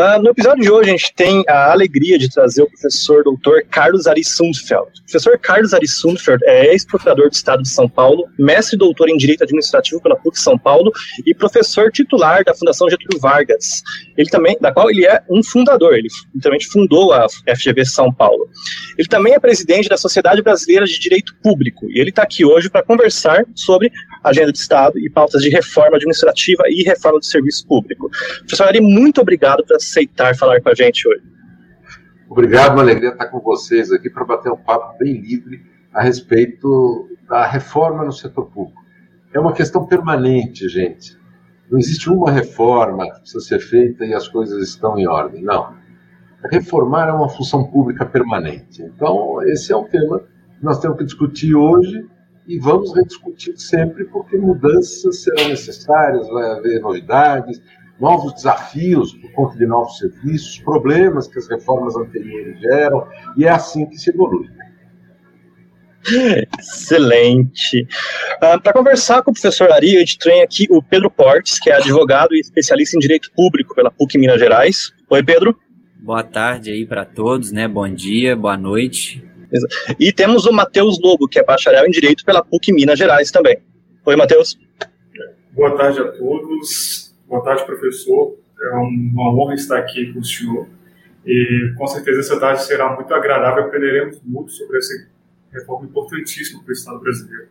Uh, no episódio de hoje, a gente tem a alegria de trazer o professor doutor Carlos Ari Sundfeld. O professor Carlos Ari Sundfeld é ex-procurador do Estado de São Paulo, mestre e doutor em Direito Administrativo pela PUC São Paulo e professor titular da Fundação Getúlio Vargas, ele também, da qual ele é um fundador, ele também fundou a FGV São Paulo. Ele também é presidente da Sociedade Brasileira de Direito Público e ele está aqui hoje para conversar sobre agenda de Estado e pautas de reforma administrativa e reforma do serviço público. Professor Ari, muito obrigado por aceitar falar com a gente hoje. Obrigado, uma alegria estar com vocês aqui para bater um papo bem livre a respeito da reforma no setor público. É uma questão permanente, gente. Não existe uma reforma que precisa ser feita e as coisas estão em ordem. Não. Reformar é uma função pública permanente. Então, esse é um tema que nós temos que discutir hoje e vamos rediscutir sempre, porque mudanças serão necessárias, vai haver novidades, novos desafios por conta de novos serviços, problemas que as reformas anteriores geram, e é assim que se evolui. Excelente. Uh, ah, Para conversar com o professor Ari, a gente tem aqui o Pedro Portes, que é advogado e especialista em direito público pela PUC Minas Gerais. Oi, Pedro. Boa tarde aí para todos, né? Bom dia, boa noite. E temos o Matheus Lobo, que é bacharel em direito pela PUC Minas Gerais também. Oi, Matheus. Boa tarde a todos. Boa tarde, professor. É uma honra estar aqui com o senhor. E com certeza essa tarde será muito agradável. Aprenderemos muito sobre essa reforma importantíssima para o Estado brasileiro.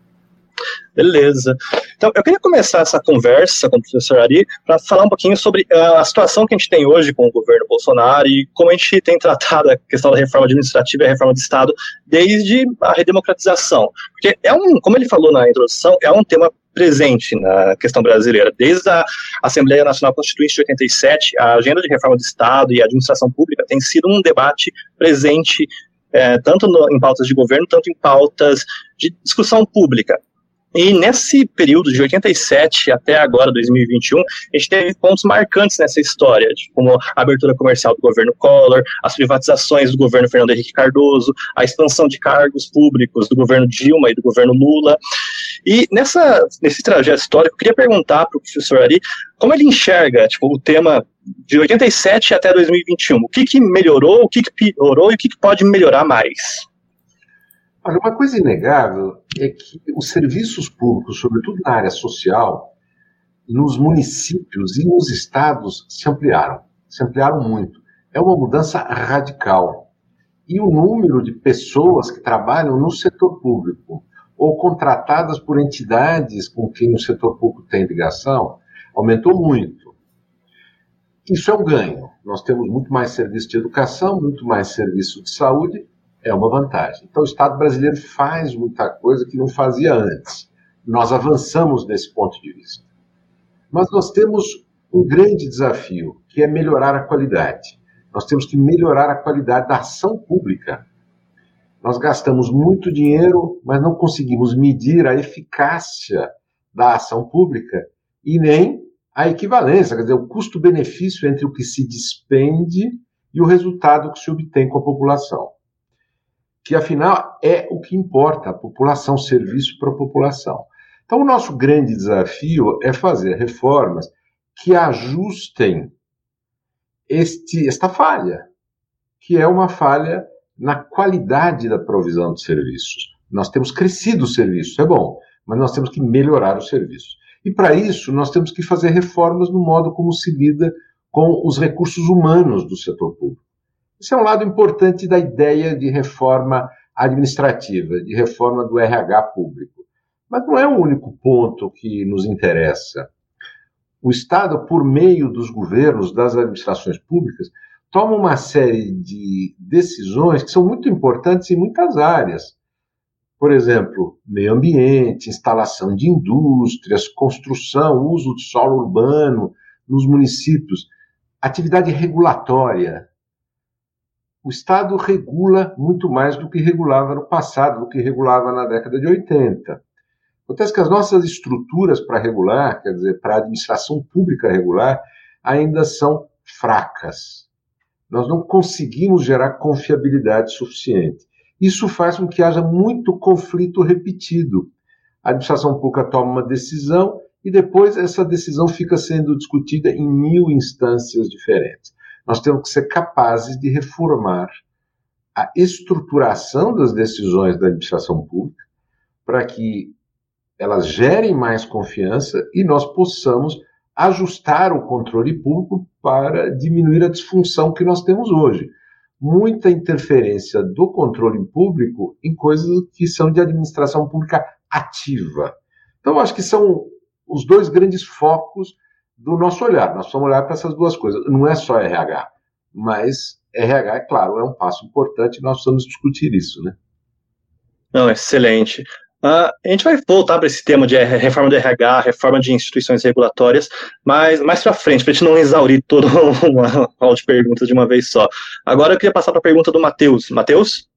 Beleza. Então, eu queria começar essa conversa com o professor Ari para falar um pouquinho sobre uh, a situação que a gente tem hoje com o governo Bolsonaro e como a gente tem tratado a questão da reforma administrativa e a reforma do Estado desde a redemocratização. Porque é um, como ele falou na introdução, é um tema presente na questão brasileira. Desde a Assembleia Nacional Constituinte de 87, a agenda de reforma do Estado e a administração pública tem sido um debate presente é, tanto no, em pautas de governo, tanto em pautas de discussão pública. E nesse período de 87 até agora, 2021, a gente teve pontos marcantes nessa história, como a abertura comercial do governo Collor, as privatizações do governo Fernando Henrique Cardoso, a expansão de cargos públicos do governo Dilma e do governo Lula. E nessa, nesse trajeto histórico, eu queria perguntar para o professor Ari como ele enxerga tipo, o tema de 87 até 2021. O que, que melhorou, o que, que piorou e o que, que pode melhorar mais? Olha, uma coisa inegável é que os serviços públicos, sobretudo na área social, nos municípios e nos estados se ampliaram, se ampliaram muito. É uma mudança radical. E o número de pessoas que trabalham no setor público ou contratadas por entidades com quem o setor público tem ligação aumentou muito. Isso é um ganho. Nós temos muito mais serviço de educação, muito mais serviço de saúde é uma vantagem. Então, o Estado brasileiro faz muita coisa que não fazia antes. Nós avançamos nesse ponto de vista. Mas nós temos um grande desafio, que é melhorar a qualidade. Nós temos que melhorar a qualidade da ação pública. Nós gastamos muito dinheiro, mas não conseguimos medir a eficácia da ação pública e nem a equivalência, quer dizer, o custo-benefício entre o que se despende e o resultado que se obtém com a população que afinal é o que importa, população, serviço para a população. Então, o nosso grande desafio é fazer reformas que ajustem este, esta falha, que é uma falha na qualidade da provisão de serviços. Nós temos crescido os serviços, é bom, mas nós temos que melhorar os serviços. E para isso, nós temos que fazer reformas no modo como se lida com os recursos humanos do setor público. Esse é um lado importante da ideia de reforma administrativa, de reforma do RH público. Mas não é o único ponto que nos interessa. O Estado, por meio dos governos, das administrações públicas, toma uma série de decisões que são muito importantes em muitas áreas. Por exemplo, meio ambiente, instalação de indústrias, construção, uso de solo urbano nos municípios, atividade regulatória, o Estado regula muito mais do que regulava no passado, do que regulava na década de 80. Acontece que as nossas estruturas para regular, quer dizer, para a administração pública regular, ainda são fracas. Nós não conseguimos gerar confiabilidade suficiente. Isso faz com que haja muito conflito repetido. A administração pública toma uma decisão e depois essa decisão fica sendo discutida em mil instâncias diferentes. Nós temos que ser capazes de reformar a estruturação das decisões da administração pública para que elas gerem mais confiança e nós possamos ajustar o controle público para diminuir a disfunção que nós temos hoje. Muita interferência do controle público em coisas que são de administração pública ativa. Então, acho que são os dois grandes focos do nosso olhar. Nós vamos olhar para essas duas coisas. Não é só RH, mas RH, é claro, é um passo importante e nós precisamos discutir isso, né? Não, excelente. Uh, a gente vai voltar para esse tema de reforma do RH, reforma de instituições regulatórias, mas mais para frente, para a gente não exaurir todo uma aula de perguntas de uma vez só. Agora eu queria passar para a pergunta do Matheus. Matheus?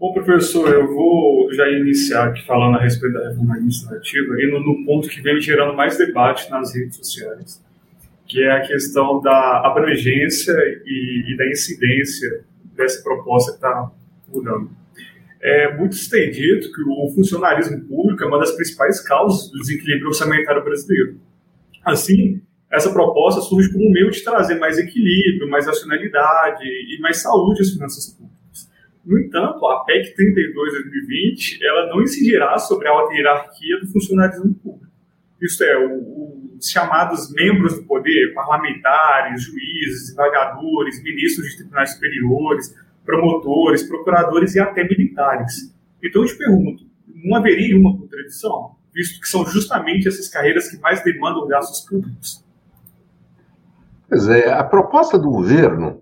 Bom, professor, eu vou já iniciar aqui falando a respeito da reforma administrativa e no, no ponto que vem gerando mais debate nas redes sociais, que é a questão da abrangência e, e da incidência dessa proposta que está mudando. É, muitos têm dito que o funcionalismo público é uma das principais causas do desequilíbrio orçamentário brasileiro. Assim, essa proposta surge como um meio de trazer mais equilíbrio, mais racionalidade e mais saúde às finanças públicas. No entanto, a PEC 32-2020 ela não incidirá sobre a alta hierarquia do funcionalismo público. Isto é, os chamados membros do poder, parlamentares, juízes, avaliadores, ministros de tribunais superiores, promotores, procuradores e até militares. Então eu te pergunto, não haveria uma contradição, visto que são justamente essas carreiras que mais demandam gastos públicos? Pois é, a proposta do governo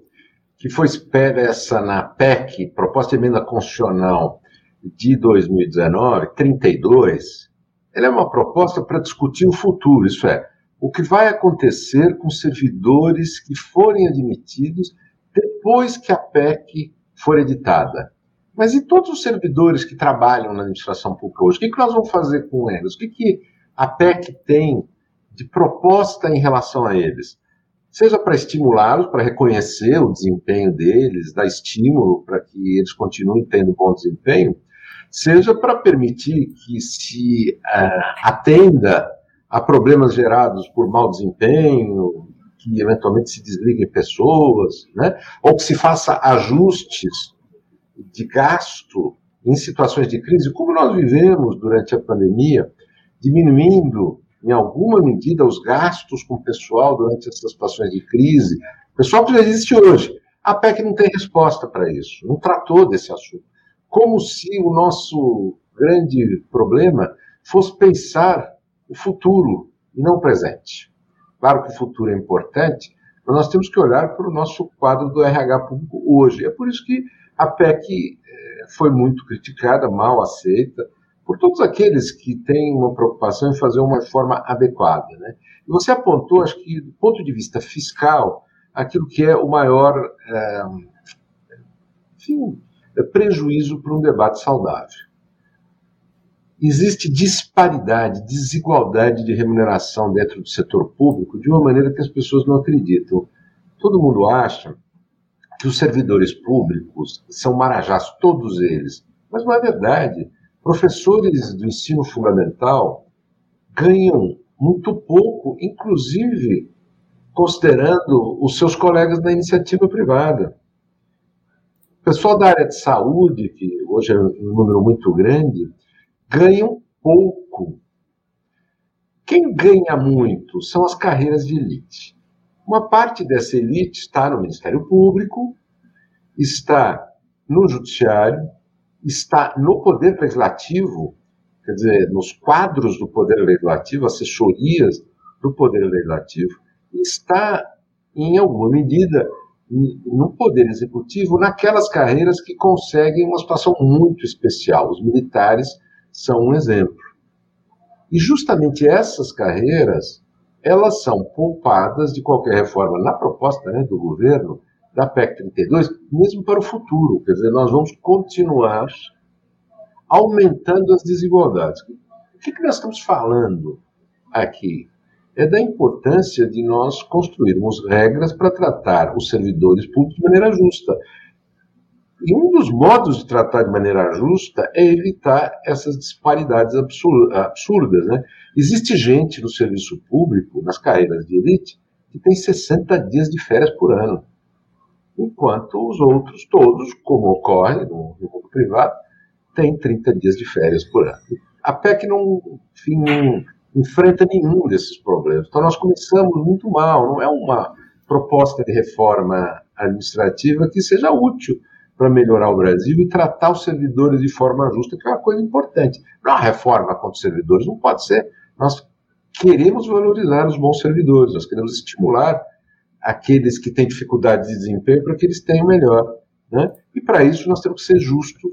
que foi expressa na PEC, Proposta de Emenda Constitucional de 2019, 32, ela é uma proposta para discutir o futuro, isso é, o que vai acontecer com servidores que forem admitidos depois que a PEC for editada. Mas e todos os servidores que trabalham na administração pública hoje? O que, que nós vamos fazer com eles? O que, que a PEC tem de proposta em relação a eles? Seja para estimulá-los, para reconhecer o desempenho deles, dar estímulo para que eles continuem tendo bom desempenho, seja para permitir que se uh, atenda a problemas gerados por mau desempenho, que eventualmente se desliguem pessoas, né? ou que se faça ajustes de gasto em situações de crise, como nós vivemos durante a pandemia, diminuindo em alguma medida, os gastos com o pessoal durante essas situações de crise, pessoal que já existe hoje. A PEC não tem resposta para isso, não tratou desse assunto. Como se o nosso grande problema fosse pensar o futuro e não o presente. Claro que o futuro é importante, mas nós temos que olhar para o nosso quadro do RH público hoje. É por isso que a PEC eh, foi muito criticada, mal aceita, por todos aqueles que têm uma preocupação em fazer uma reforma adequada. Né? E você apontou, acho que, do ponto de vista fiscal, aquilo que é o maior é, enfim, é prejuízo para um debate saudável. Existe disparidade, desigualdade de remuneração dentro do setor público de uma maneira que as pessoas não acreditam. Todo mundo acha que os servidores públicos são marajás, todos eles. Mas não é verdade. Professores do ensino fundamental ganham muito pouco, inclusive considerando os seus colegas da iniciativa privada. O pessoal da área de saúde, que hoje é um número muito grande, ganham pouco. Quem ganha muito são as carreiras de elite. Uma parte dessa elite está no Ministério Público, está no Judiciário, está no Poder Legislativo, quer dizer, nos quadros do Poder Legislativo, assessorias do Poder Legislativo, está, em alguma medida, no Poder Executivo, naquelas carreiras que conseguem uma situação muito especial. Os militares são um exemplo. E justamente essas carreiras, elas são poupadas de qualquer reforma. Na proposta né, do governo, da PEC 32, mesmo para o futuro. Quer dizer, nós vamos continuar aumentando as desigualdades. O que, que nós estamos falando aqui? É da importância de nós construirmos regras para tratar os servidores públicos de maneira justa. E um dos modos de tratar de maneira justa é evitar essas disparidades absurdas. Né? Existe gente no serviço público, nas carreiras de elite, que tem 60 dias de férias por ano, enquanto os outros todos, como ocorre no, mundo privado, têm 30 dias de férias por ano. A PEC não, enfim, enfrenta nenhum desses problemas. Então nós começamos muito mal, não é uma proposta de reforma administrativa que seja útil para melhorar o Brasil e tratar os servidores de forma justa, que é uma coisa importante. Não uma reforma contra os servidores, não pode ser. Nós queremos valorizar os bons servidores, nós queremos estimular aqueles que têm dificuldade de desempenho para que eles tenham melhor. Né? E para isso nós temos que ser justos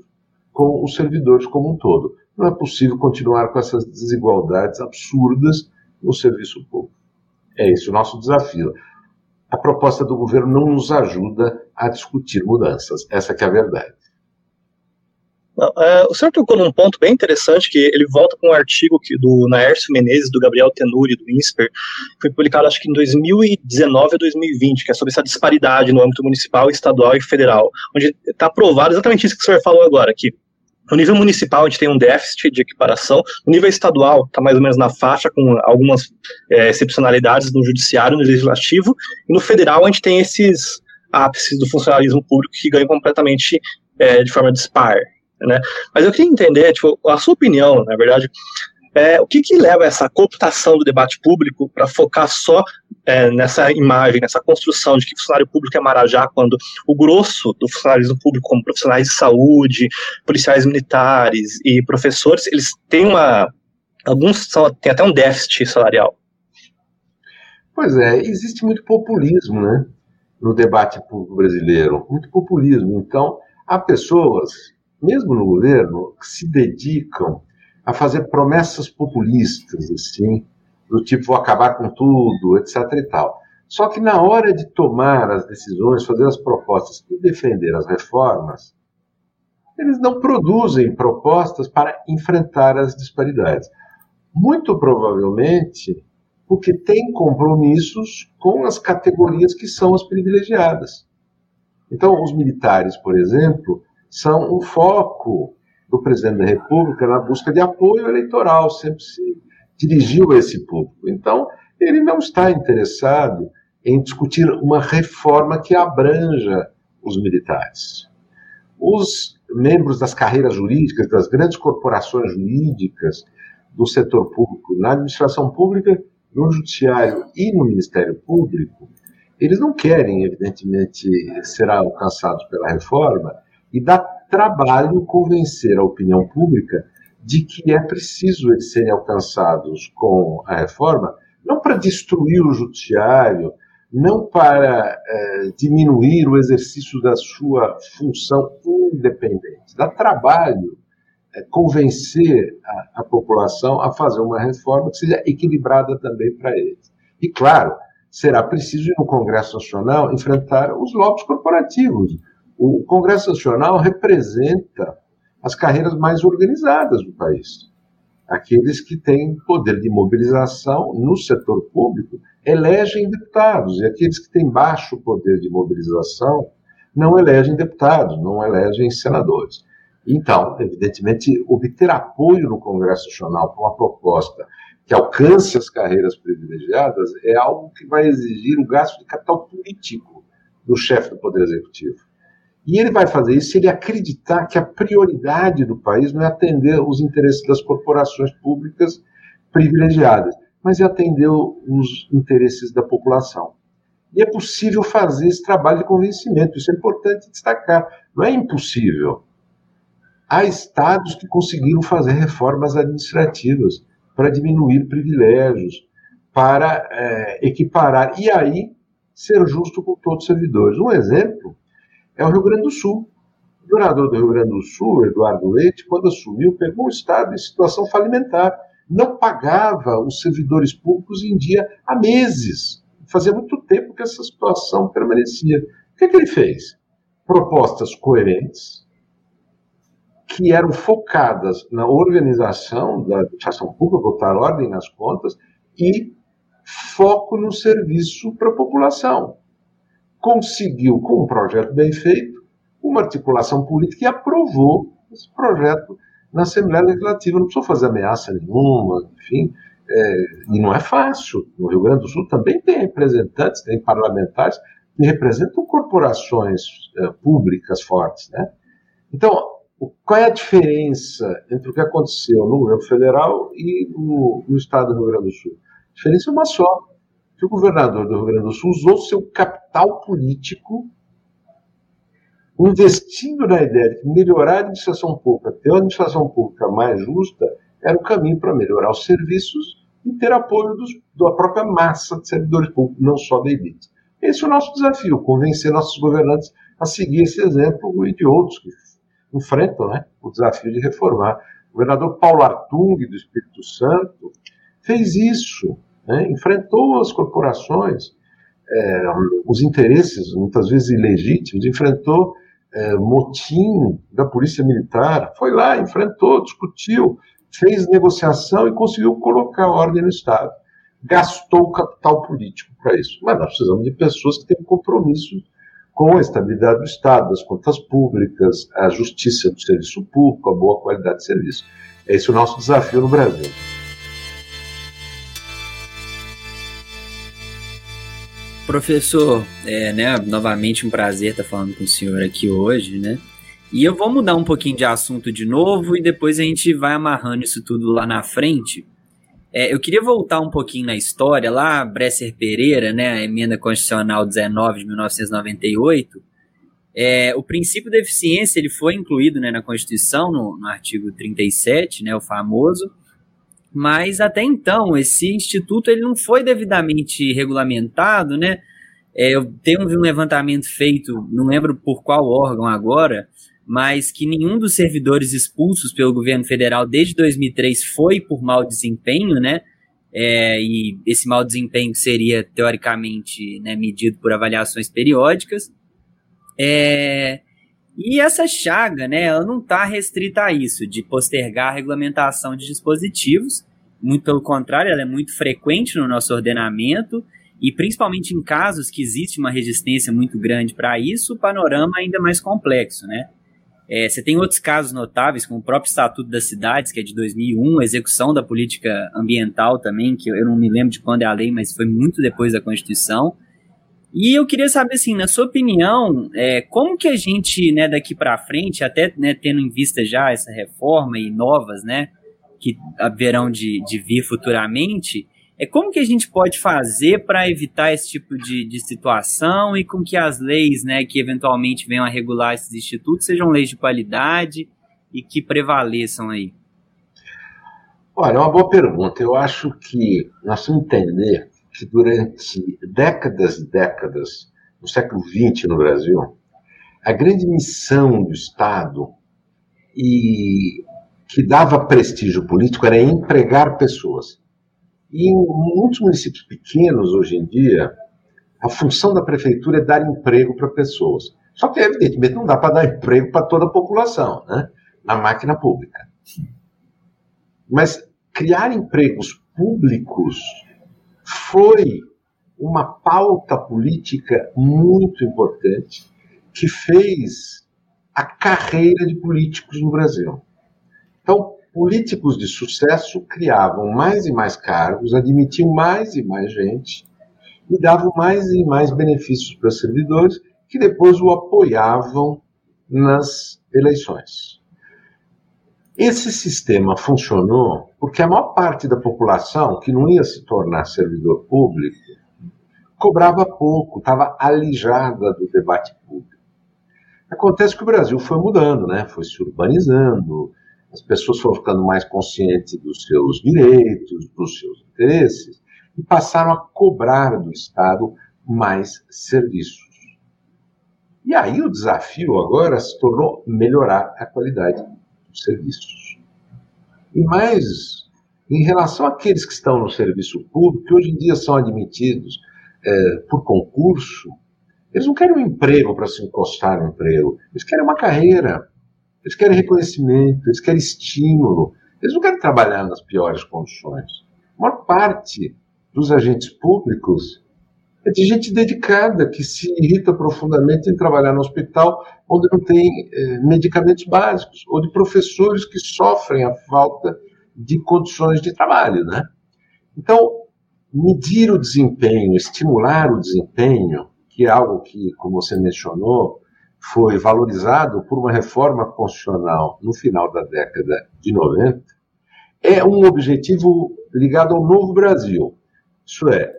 com os servidores como um todo. Não é possível continuar com essas desigualdades absurdas no serviço público. É esse o nosso desafio. A proposta do governo não nos ajuda a discutir mudanças. Essa é a verdade. É, o senhor tocou num ponto bem interessante, que ele volta com um artigo que, do Naércio Menezes, do Gabriel Tenuri, do INSPER, foi publicado acho que em 2019 a 2020, que é sobre essa disparidade no âmbito municipal, estadual e federal, onde está provado exatamente isso que o senhor falou agora, que no nível municipal, a gente tem um déficit de equiparação. No nível estadual, está mais ou menos na faixa, com algumas é, excepcionalidades no judiciário, no legislativo. E no federal, a gente tem esses ápices do funcionalismo público que ganham completamente é, de forma dispar. Né? Mas eu queria entender, tipo, a sua opinião, na verdade, é, o que, que leva essa cooptação do debate público para focar só é, nessa imagem, nessa construção de que funcionário público é marajá, quando o grosso do funcionalismo público, como profissionais de saúde, policiais militares e professores, eles têm uma. Alguns são, têm até um déficit salarial. Pois é, existe muito populismo, né? No debate público brasileiro. Muito populismo. Então, há pessoas, mesmo no governo, que se dedicam a fazer promessas populistas, assim, do tipo vou acabar com tudo, etc. e tal. Só que na hora de tomar as decisões, fazer as propostas e defender as reformas, eles não produzem propostas para enfrentar as disparidades. Muito provavelmente porque tem compromissos com as categorias que são as privilegiadas. Então, os militares, por exemplo, são um foco do presidente da República na busca de apoio eleitoral, sempre se dirigiu a esse público. Então, ele não está interessado em discutir uma reforma que abranja os militares. Os membros das carreiras jurídicas, das grandes corporações jurídicas, do setor público, na administração pública, no judiciário e no Ministério Público, eles não querem, evidentemente, ser alcançados pela reforma e dá trabalho convencer a opinião pública de que é preciso eles serem alcançados com a reforma, não para destruir o judiciário, não para é, diminuir o exercício da sua função independente. Dá trabalho é, convencer a, a, população a fazer uma reforma que seja equilibrada também para eles. E, claro, será preciso, no Congresso Nacional, enfrentar os lobbies corporativos, o Congresso Nacional representa as carreiras mais organizadas do país. Aqueles que têm poder de mobilização no setor público elegem deputados, e aqueles que têm baixo poder de mobilização não elegem deputados, não elegem senadores. Então, evidentemente, obter apoio no Congresso Nacional para uma proposta que alcance as carreiras privilegiadas é algo que vai exigir um gasto de capital político do chefe do Poder Executivo. E ele vai fazer isso se ele acreditar que a prioridade do país não é atender os interesses das corporações públicas privilegiadas, mas é atender os interesses da população. E é possível fazer esse trabalho de convencimento, isso é importante destacar. Não é impossível. Há estados que conseguiram fazer reformas administrativas para diminuir privilégios, para é, equiparar, e aí ser justo com todos os servidores. Um exemplo é o Rio Grande do Sul. O governador do Rio Grande do Sul, Eduardo Leite, quando assumiu, pegou o Estado em situação falimentar. Não pagava os servidores públicos em dia há meses. Fazia muito tempo que essa situação permanecia. O que, que ele fez? Propostas coerentes, que eram focadas na organização da administração pública, botar ordem nas contas e foco no serviço para a população. Conseguiu, com um projeto bem feito, uma articulação política e aprovou esse projeto na Assembleia Legislativa. Não precisou fazer ameaça nenhuma, enfim. É, e não é fácil. No Rio Grande do Sul também tem representantes, tem parlamentares que representam corporações é, públicas fortes. Né? Então, qual é a diferença entre o que aconteceu no governo federal e no, no estado do Rio Grande do Sul? A diferença é uma só. Que o governador do Rio Grande do Sul usou seu capital político investindo na ideia de melhorar a administração pública, ter uma administração pública mais justa, era o caminho para melhorar os serviços e ter apoio dos, da própria massa de servidores públicos, não só da elite. Esse é o nosso desafio, convencer nossos governantes a seguir esse exemplo e de outros que enfrentam né, o desafio de reformar. O governador Paulo Artung, do Espírito Santo, fez isso, né, enfrentou as corporações, é, os interesses, muitas vezes ilegítimos, enfrentou é, motim da Polícia Militar, foi lá, enfrentou, discutiu, fez negociação e conseguiu colocar ordem no Estado. Gastou capital político para isso. Mas nós precisamos de pessoas que tenham compromisso com a estabilidade do Estado, das contas públicas, a justiça do serviço público, a boa qualidade de serviço. Esse é o nosso desafio no Brasil. Professor, é, né, novamente um prazer estar falando com o senhor aqui hoje, né? E eu vou mudar um pouquinho de assunto de novo e depois a gente vai amarrando isso tudo lá na frente. É, eu queria voltar um pouquinho na história, lá, Bresser Pereira, né, a emenda constitucional 19 de 1998, é, o princípio da eficiência ele foi incluído né, na Constituição, no, no artigo 37, né, o famoso, mas até então esse instituto ele não foi devidamente regulamentado, né? É, eu tenho um levantamento feito, não lembro por qual órgão agora, mas que nenhum dos servidores expulsos pelo governo federal desde 2003 foi por mau desempenho, né? É, e esse mau desempenho seria teoricamente né, medido por avaliações periódicas. É, e essa chaga, né, ela não está restrita a isso, de postergar a regulamentação de dispositivos. Muito pelo contrário, ela é muito frequente no nosso ordenamento e principalmente em casos que existe uma resistência muito grande para isso, o panorama é ainda mais complexo, né? É, você tem outros casos notáveis, como o próprio Estatuto das Cidades, que é de 2001, a execução da política ambiental também, que eu não me lembro de quando é a lei, mas foi muito depois da Constituição. E eu queria saber, assim, na sua opinião, é, como que a gente, né, daqui para frente, até né, tendo em vista já essa reforma e novas, né, que haverão de, de vir futuramente, é como que a gente pode fazer para evitar esse tipo de, de situação e com que as leis, né, que eventualmente venham a regular esses institutos sejam leis de qualidade e que prevaleçam aí? Olha, é uma boa pergunta. Eu acho que nós temos que entender que durante décadas e décadas, no século XX no Brasil, a grande missão do Estado e que dava prestígio político era empregar pessoas. E em muitos municípios pequenos, hoje em dia, a função da prefeitura é dar emprego para pessoas. Só que, evidentemente, não dá para dar emprego para toda a população, né? na máquina pública. Mas criar empregos públicos foi uma pauta política muito importante que fez a carreira de políticos no Brasil. Então, políticos de sucesso criavam mais e mais cargos, admitiam mais e mais gente e davam mais e mais benefícios para servidores que depois o apoiavam nas eleições. Esse sistema funcionou porque a maior parte da população que não ia se tornar servidor público cobrava pouco, estava alijada do debate público. Acontece que o Brasil foi mudando, né? foi se urbanizando, as pessoas foram ficando mais conscientes dos seus direitos, dos seus interesses, e passaram a cobrar do Estado mais serviços. E aí o desafio agora se tornou melhorar a qualidade serviços. E mais, em relação àqueles que estão no serviço público, que hoje em dia são admitidos é, por concurso, Eles não querem um emprego para se encostar no emprego. Eles querem uma carreira. Eles querem reconhecimento. Eles querem estímulo. Eles não querem trabalhar nas piores condições. A maior parte dos agentes públicos é de gente dedicada, que se irrita profundamente em trabalhar no hospital onde não tem eh, medicamentos básicos, ou de professores que sofrem a falta de condições de trabalho. Né? Então, medir o desempenho, estimular o desempenho, que é algo que, como você mencionou, foi valorizado por uma reforma constitucional no final da década de 90, é um objetivo ligado ao novo Brasil. Isso é,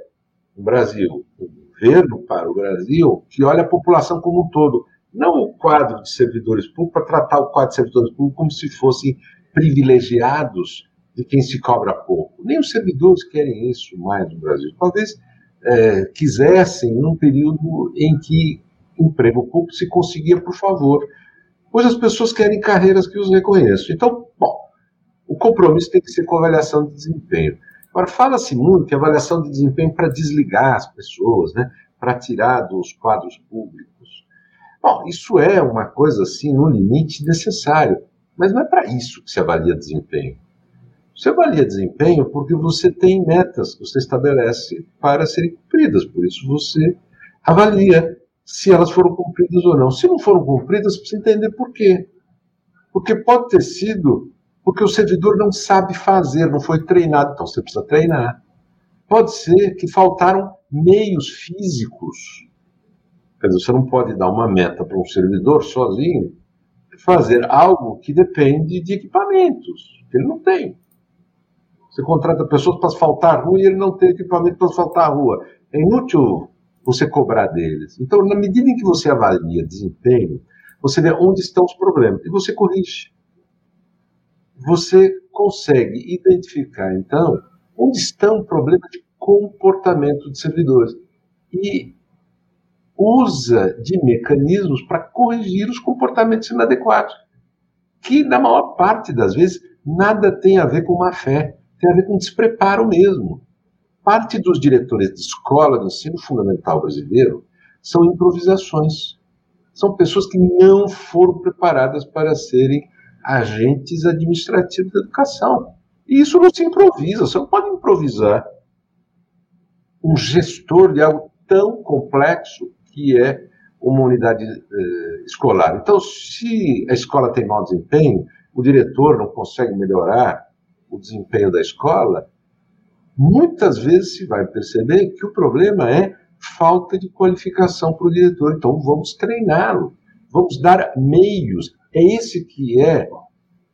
um Brasil, um governo para o Brasil que olha a população como um todo, não o quadro de servidores públicos, para tratar o quadro de servidores públicos como se fossem privilegiados de quem se cobra pouco. Nem os servidores querem isso mais no Brasil. Talvez é, quisessem num período em que emprego público se conseguia por favor. Hoje as pessoas querem carreiras que os reconheçam. Então, bom, o compromisso tem que ser com avaliação de desempenho. Agora, fala-se muito que avaliação de desempenho para desligar as pessoas, né, para tirar dos quadros públicos. Bom, isso é uma coisa assim, no limite necessário, mas não é para isso que se avalia desempenho. Você avalia desempenho porque você tem metas que você estabelece para serem cumpridas. Por isso você avalia se elas foram cumpridas ou não. Se não foram cumpridas, precisa entender por quê. Porque pode ter sido porque o servidor não sabe fazer, não foi treinado, então você precisa treinar. Pode ser que faltaram meios físicos. Quer dizer, você não pode dar uma meta para um servidor sozinho fazer algo que depende de equipamentos, que ele não tem. Você contrata pessoas para asfaltar a rua e ele não tem equipamento para asfaltar a rua. É inútil você cobrar deles. Então, na medida em que você avalia desempenho, você vê onde estão os problemas e você corrige. Você consegue identificar, então, onde estão problemas de comportamento de servidores e usa de mecanismos para corrigir os comportamentos inadequados, que na maior parte das vezes nada tem a ver com má fé tem a ver com despreparo mesmo. Parte dos diretores de escola do ensino fundamental brasileiro são improvisações. São pessoas que não foram preparadas para serem agentes administrativos da educação. E isso não se improvisa, você não pode improvisar um gestor de algo tão complexo que é uma unidade eh, escolar. Então, se a escola tem mau desempenho, o diretor não consegue melhorar, o desempenho da escola, muitas vezes se vai perceber que o problema é falta de qualificação para o diretor. Então vamos treiná-lo, vamos dar meios. É esse que é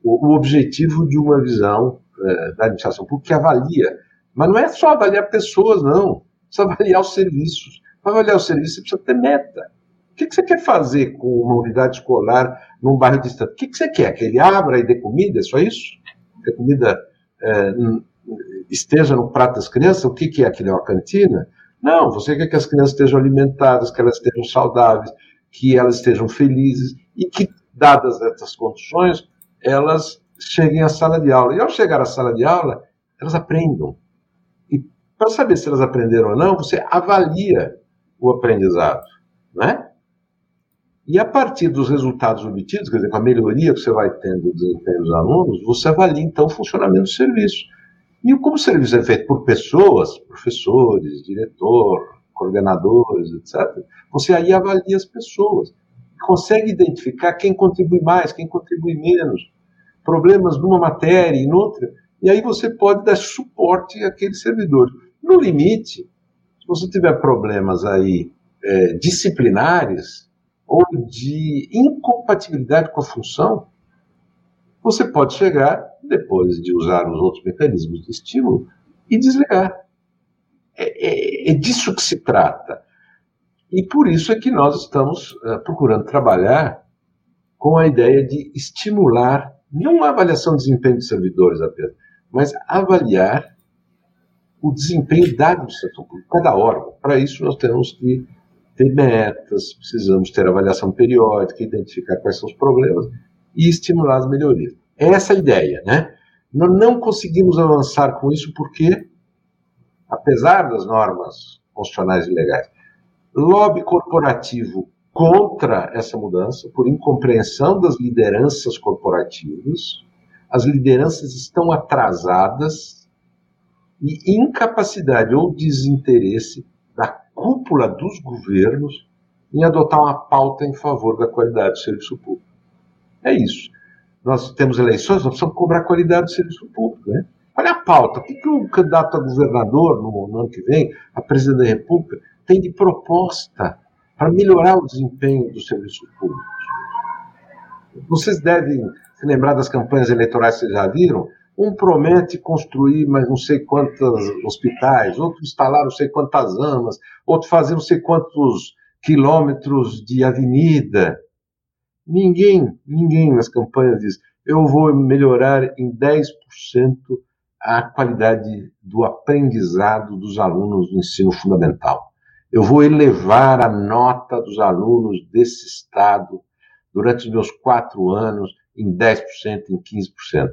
o, objetivo de uma visão é, da administração pública que avalia. Mas não é só avaliar pessoas, não. Precisa avaliar os serviços. Para avaliar os serviços, você precisa ter meta. O que, você quer fazer com uma unidade escolar num bairro distante? O que, que você quer? Que ele abra e dê comida? É só isso? que a comida é, esteja no prato das crianças, o que, que é aquilo? É uma cantina? Não, você quer que as crianças estejam alimentadas, que elas estejam saudáveis, que elas estejam felizes e que, dadas essas condições, elas cheguem à sala de aula. E ao chegar à sala de aula, elas aprendam. E para saber se elas aprenderam ou não, você avalia o aprendizado, né? E a partir dos resultados obtidos, quer dizer, com a melhoria que você vai tendo do desempenho dos alunos, você avalia então o funcionamento do serviço. E como o serviço é feito por pessoas, professores, diretor, coordenadores, etc., você aí avalia as pessoas. Consegue identificar quem contribui mais, quem contribui menos, problemas numa matéria e noutra, e aí você pode dar suporte àquele servidor. No limite, se você tiver problemas aí é, disciplinares, ou de incompatibilidade com a função, você pode chegar, depois de usar os outros mecanismos de estímulo, e desligar. É, é, é disso que se trata. E por isso é que nós estamos uh, procurando trabalhar com a ideia de estimular, não a avaliação de desempenho de servidores apenas, mas avaliar o desempenho da administração pública, cada órgão. Para isso, nós temos que ter metas, precisamos ter avaliação periódica, identificar quais são os problemas e estimular as melhorias. Essa é a ideia, né? Nós não conseguimos avançar com isso porque, apesar das normas constitucionais e legais, lobby corporativo contra essa mudança, por incompreensão das lideranças corporativas. As lideranças estão atrasadas e incapacidade ou desinteresse da cúpula dos governos em adotar uma pauta em favor da qualidade do serviço público. É isso. Nós temos eleições, nós precisamos cobrar qualidade do serviço público. Né? Olha a pauta. O que, que o candidato a governador, no, no ano que vem, a presidente da República, tem de proposta para melhorar o desempenho dos serviços públicos? Vocês devem se lembrar das campanhas eleitorais que vocês já viram. Um promete construir mais não sei quantos hospitais, outro instalar não sei quantas amas, outro fazer não sei quantos quilômetros de avenida. Ninguém, ninguém nas campanhas diz, eu vou melhorar em 10% a qualidade do aprendizado dos alunos do ensino fundamental. Eu vou elevar a nota dos alunos desse estado durante os meus quatro anos em 10%, em 15%.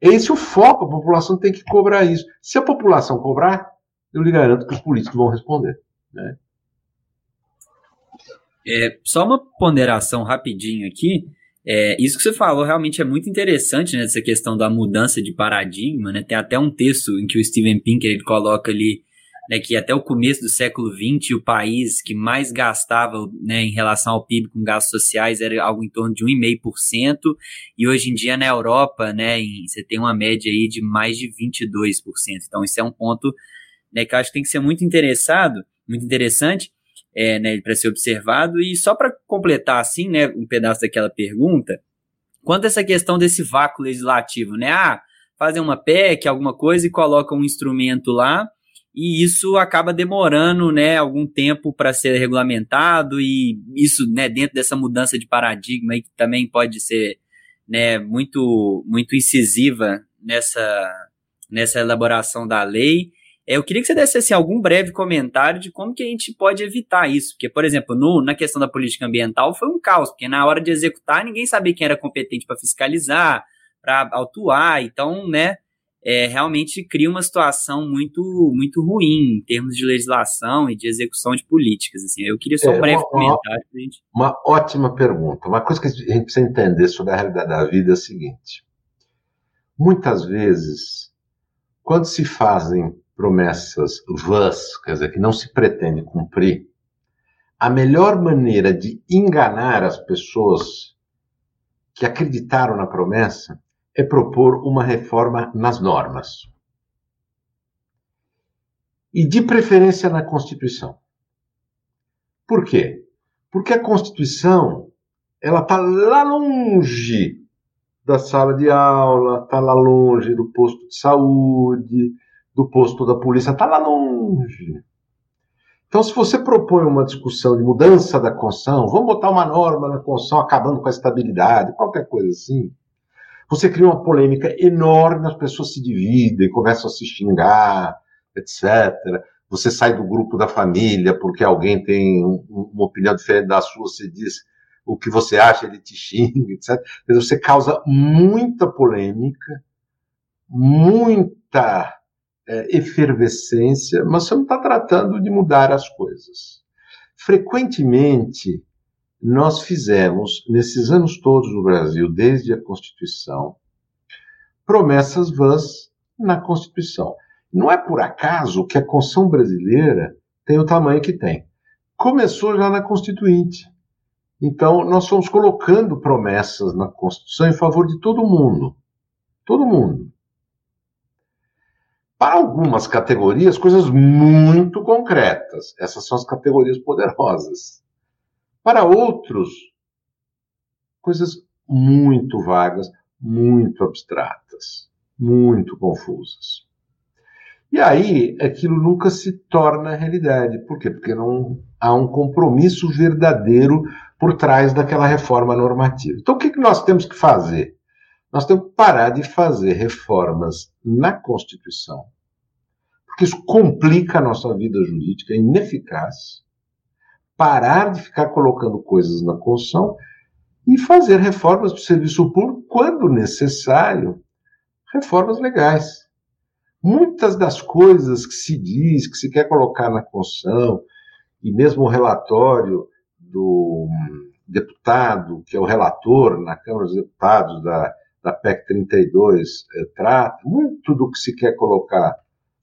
Esse é o foco, a população tem que cobrar isso. Se a população cobrar, eu lhe garanto que os políticos vão responder. Né? É, só uma ponderação rapidinho aqui. É, isso que você falou realmente é muito interessante, né? Essa questão da mudança de paradigma, né? Tem até um texto em que o Steven Pinker ele coloca ali né, que até o começo do século XX o país que mais gastava né, em relação ao PIB com gastos sociais era algo em torno de 1,5%, e hoje em dia na Europa né, em, você tem uma média aí de mais de 22%. Então isso é um ponto né, que eu acho que tem que ser muito interessado, muito interessante, é, né, para ser observado. E só para completar assim, né, um pedaço daquela pergunta, quanto a essa questão desse vácuo legislativo, né? Ah, fazem uma PEC, alguma coisa e colocam um instrumento lá, e isso acaba demorando, né, algum tempo para ser regulamentado e isso, né, dentro dessa mudança de paradigma aí que também pode ser, né, muito muito incisiva nessa nessa elaboração da lei. É, eu queria que você desse assim, algum breve comentário de como que a gente pode evitar isso. Porque, por exemplo, no, na questão da política ambiental foi um caos, porque na hora de executar ninguém sabia quem era competente para fiscalizar, para autuar. Então, né, é, realmente cria uma situação muito, muito ruim em termos de legislação e de execução de políticas. Assim. Eu queria só um é, breve uma, comentário. Uma, gente... uma ótima pergunta. Uma coisa que a gente precisa entender sobre a realidade da vida é a seguinte. Muitas vezes, quando se fazem promessas vãs, quer dizer, que não se pretende cumprir, a melhor maneira de enganar as pessoas que acreditaram na promessa é propor uma reforma nas normas. E de preferência na Constituição. Por quê? Porque a Constituição ela está lá longe da sala de aula, está lá longe do posto de saúde, do posto da polícia, está lá longe. Então, se você propõe uma discussão de mudança da Constituição, vamos botar uma norma na Constituição acabando com a estabilidade, qualquer coisa assim, você cria uma polêmica enorme, as pessoas se dividem, começam a se xingar, etc. Você sai do grupo da família porque alguém tem uma opinião diferente da sua, você diz o que você acha, ele te xinga, etc. Você causa muita polêmica, muita é, efervescência, mas você não está tratando de mudar as coisas. Frequentemente, nós fizemos, nesses anos todos no Brasil, desde a Constituição, promessas vãs na Constituição. Não é por acaso que a Constituição brasileira tem o tamanho que tem. Começou já na Constituinte. Então, nós fomos colocando promessas na Constituição em favor de todo mundo. Todo mundo. Para algumas categorias, coisas muito concretas. Essas são as categorias poderosas. Para outros, coisas muito vagas, muito abstratas, muito confusas. E aí, aquilo nunca se torna realidade. Por quê? Porque não há um compromisso verdadeiro por trás daquela reforma normativa. Então, o que nós temos que fazer? Nós temos que parar de fazer reformas na Constituição, porque isso complica a nossa vida jurídica, é ineficaz parar de ficar colocando coisas na Constituição e fazer reformas do serviço público quando necessário, reformas legais. Muitas das coisas que se diz, que se quer colocar na Constituição, e mesmo o relatório do deputado, que é o relator na Câmara dos Deputados da, da PEC 32, eh, trata, muito do que se quer colocar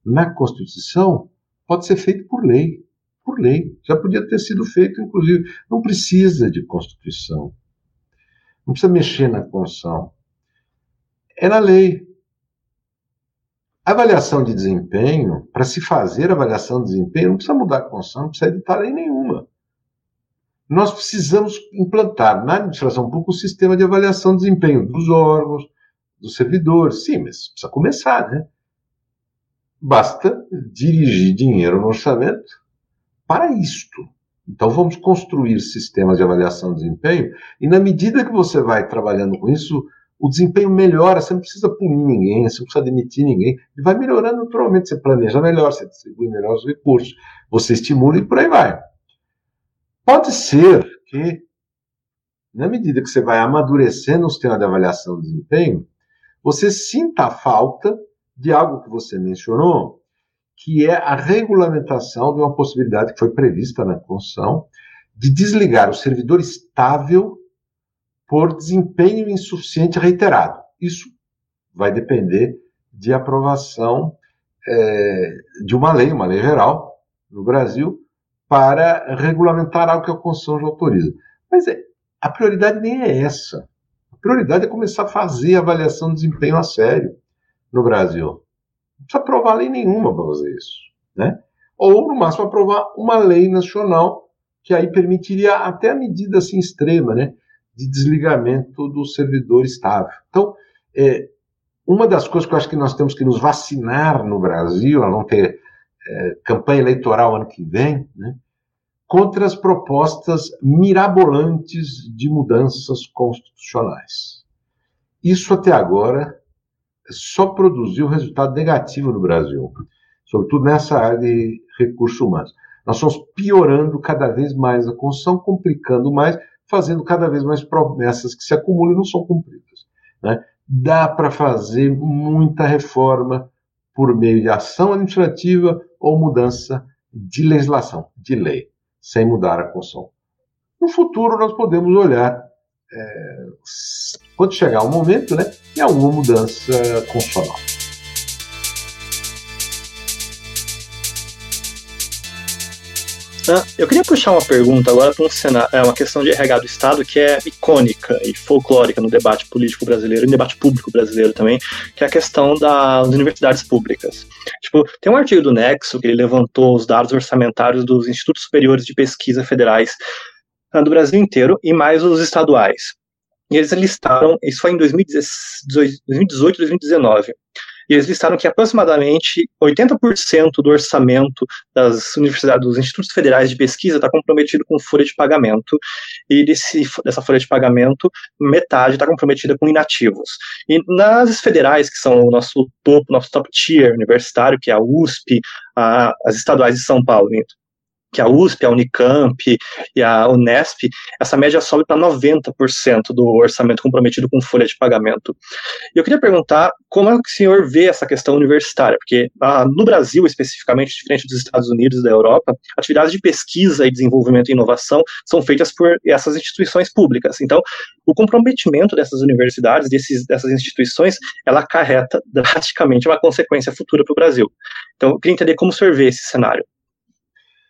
na Constituição pode ser feito por lei. Por lei. Já podia ter sido feito, inclusive. Não precisa de Constituição. Não precisa mexer na Constituição. É na lei. Avaliação de desempenho, para se fazer avaliação de desempenho, não precisa mudar a Constituição, não precisa editar lei nenhuma. Nós precisamos implantar na administração pública um sistema de avaliação de desempenho dos órgãos, dos servidores. Sim, mas precisa começar, né? Basta dirigir dinheiro no orçamento para isto. Então vamos construir sistemas de avaliação de desempenho e na medida que você vai trabalhando com isso, o desempenho melhora, você não precisa punir ninguém, você não precisa demitir ninguém, e vai melhorando naturalmente, você planeja melhor, você distribui melhor os recursos, você estimula e por aí vai. Pode ser que, na medida que você vai amadurecendo o sistema de avaliação de desempenho, você sinta a falta de algo que você mencionou, que é a regulamentação de uma possibilidade que foi prevista na Constituição de desligar o servidor estável por desempenho insuficiente reiterado. Isso vai depender de aprovação é, de uma lei, uma lei geral no Brasil, para regulamentar algo que a Constituição já autoriza. Mas é, a prioridade nem é essa. A prioridade é começar a fazer avaliação de desempenho a sério no Brasil. Não precisa aprovar lei nenhuma para fazer isso. Né? Ou, no máximo, aprovar uma lei nacional que aí permitiria até a medida assim extrema, né? de desligamento do servidor estável. Então, é, uma das coisas que eu acho que nós temos que nos vacinar no Brasil, a não ter é, campanha eleitoral ano que vem, né, contra as propostas mirabolantes de mudanças constitucionais. Isso até agora só produziu resultado negativo no Brasil, sobretudo nessa área de recursos humanos. Nós estamos piorando cada vez mais a Constituição, complicando mais, fazendo cada vez mais promessas que se acumulam e não são cumpridas. Né? Dá para fazer muita reforma por meio de ação administrativa ou mudança de legislação, de lei, sem mudar a Constituição. No futuro, nós podemos olhar, é, quando chegar o momento, né, em alguma mudança constitucional. Eu queria puxar uma pergunta agora para um cenário, é uma questão de RH do Estado que é icônica e folclórica no debate político brasileiro e no debate público brasileiro também, que é a questão das universidades públicas. Tipo, tem um artigo do Nexo que ele levantou os dados orçamentários dos institutos superiores de pesquisa federais ah, do Brasil inteiro e mais os estaduais. E eles listaram, isso foi em 2018, 2019. E eles listaram que aproximadamente 80% do orçamento das universidades, dos institutos federais de pesquisa está comprometido com folha de pagamento, e desse, dessa folha de pagamento, metade está comprometida com inativos. E nas federais, que são o nosso topo, nosso top tier universitário, que é a USP, a, as estaduais de São Paulo, que a USP, a Unicamp e a Unesp, essa média sobe para 90% do orçamento comprometido com folha de pagamento. E eu queria perguntar como é que o senhor vê essa questão universitária, porque ah, no Brasil, especificamente, diferente dos Estados Unidos e da Europa, atividades de pesquisa e desenvolvimento e inovação são feitas por essas instituições públicas. Então, o comprometimento dessas universidades, desses, dessas instituições, ela acarreta drasticamente uma consequência futura para o Brasil. Então, eu queria entender como o senhor vê esse cenário.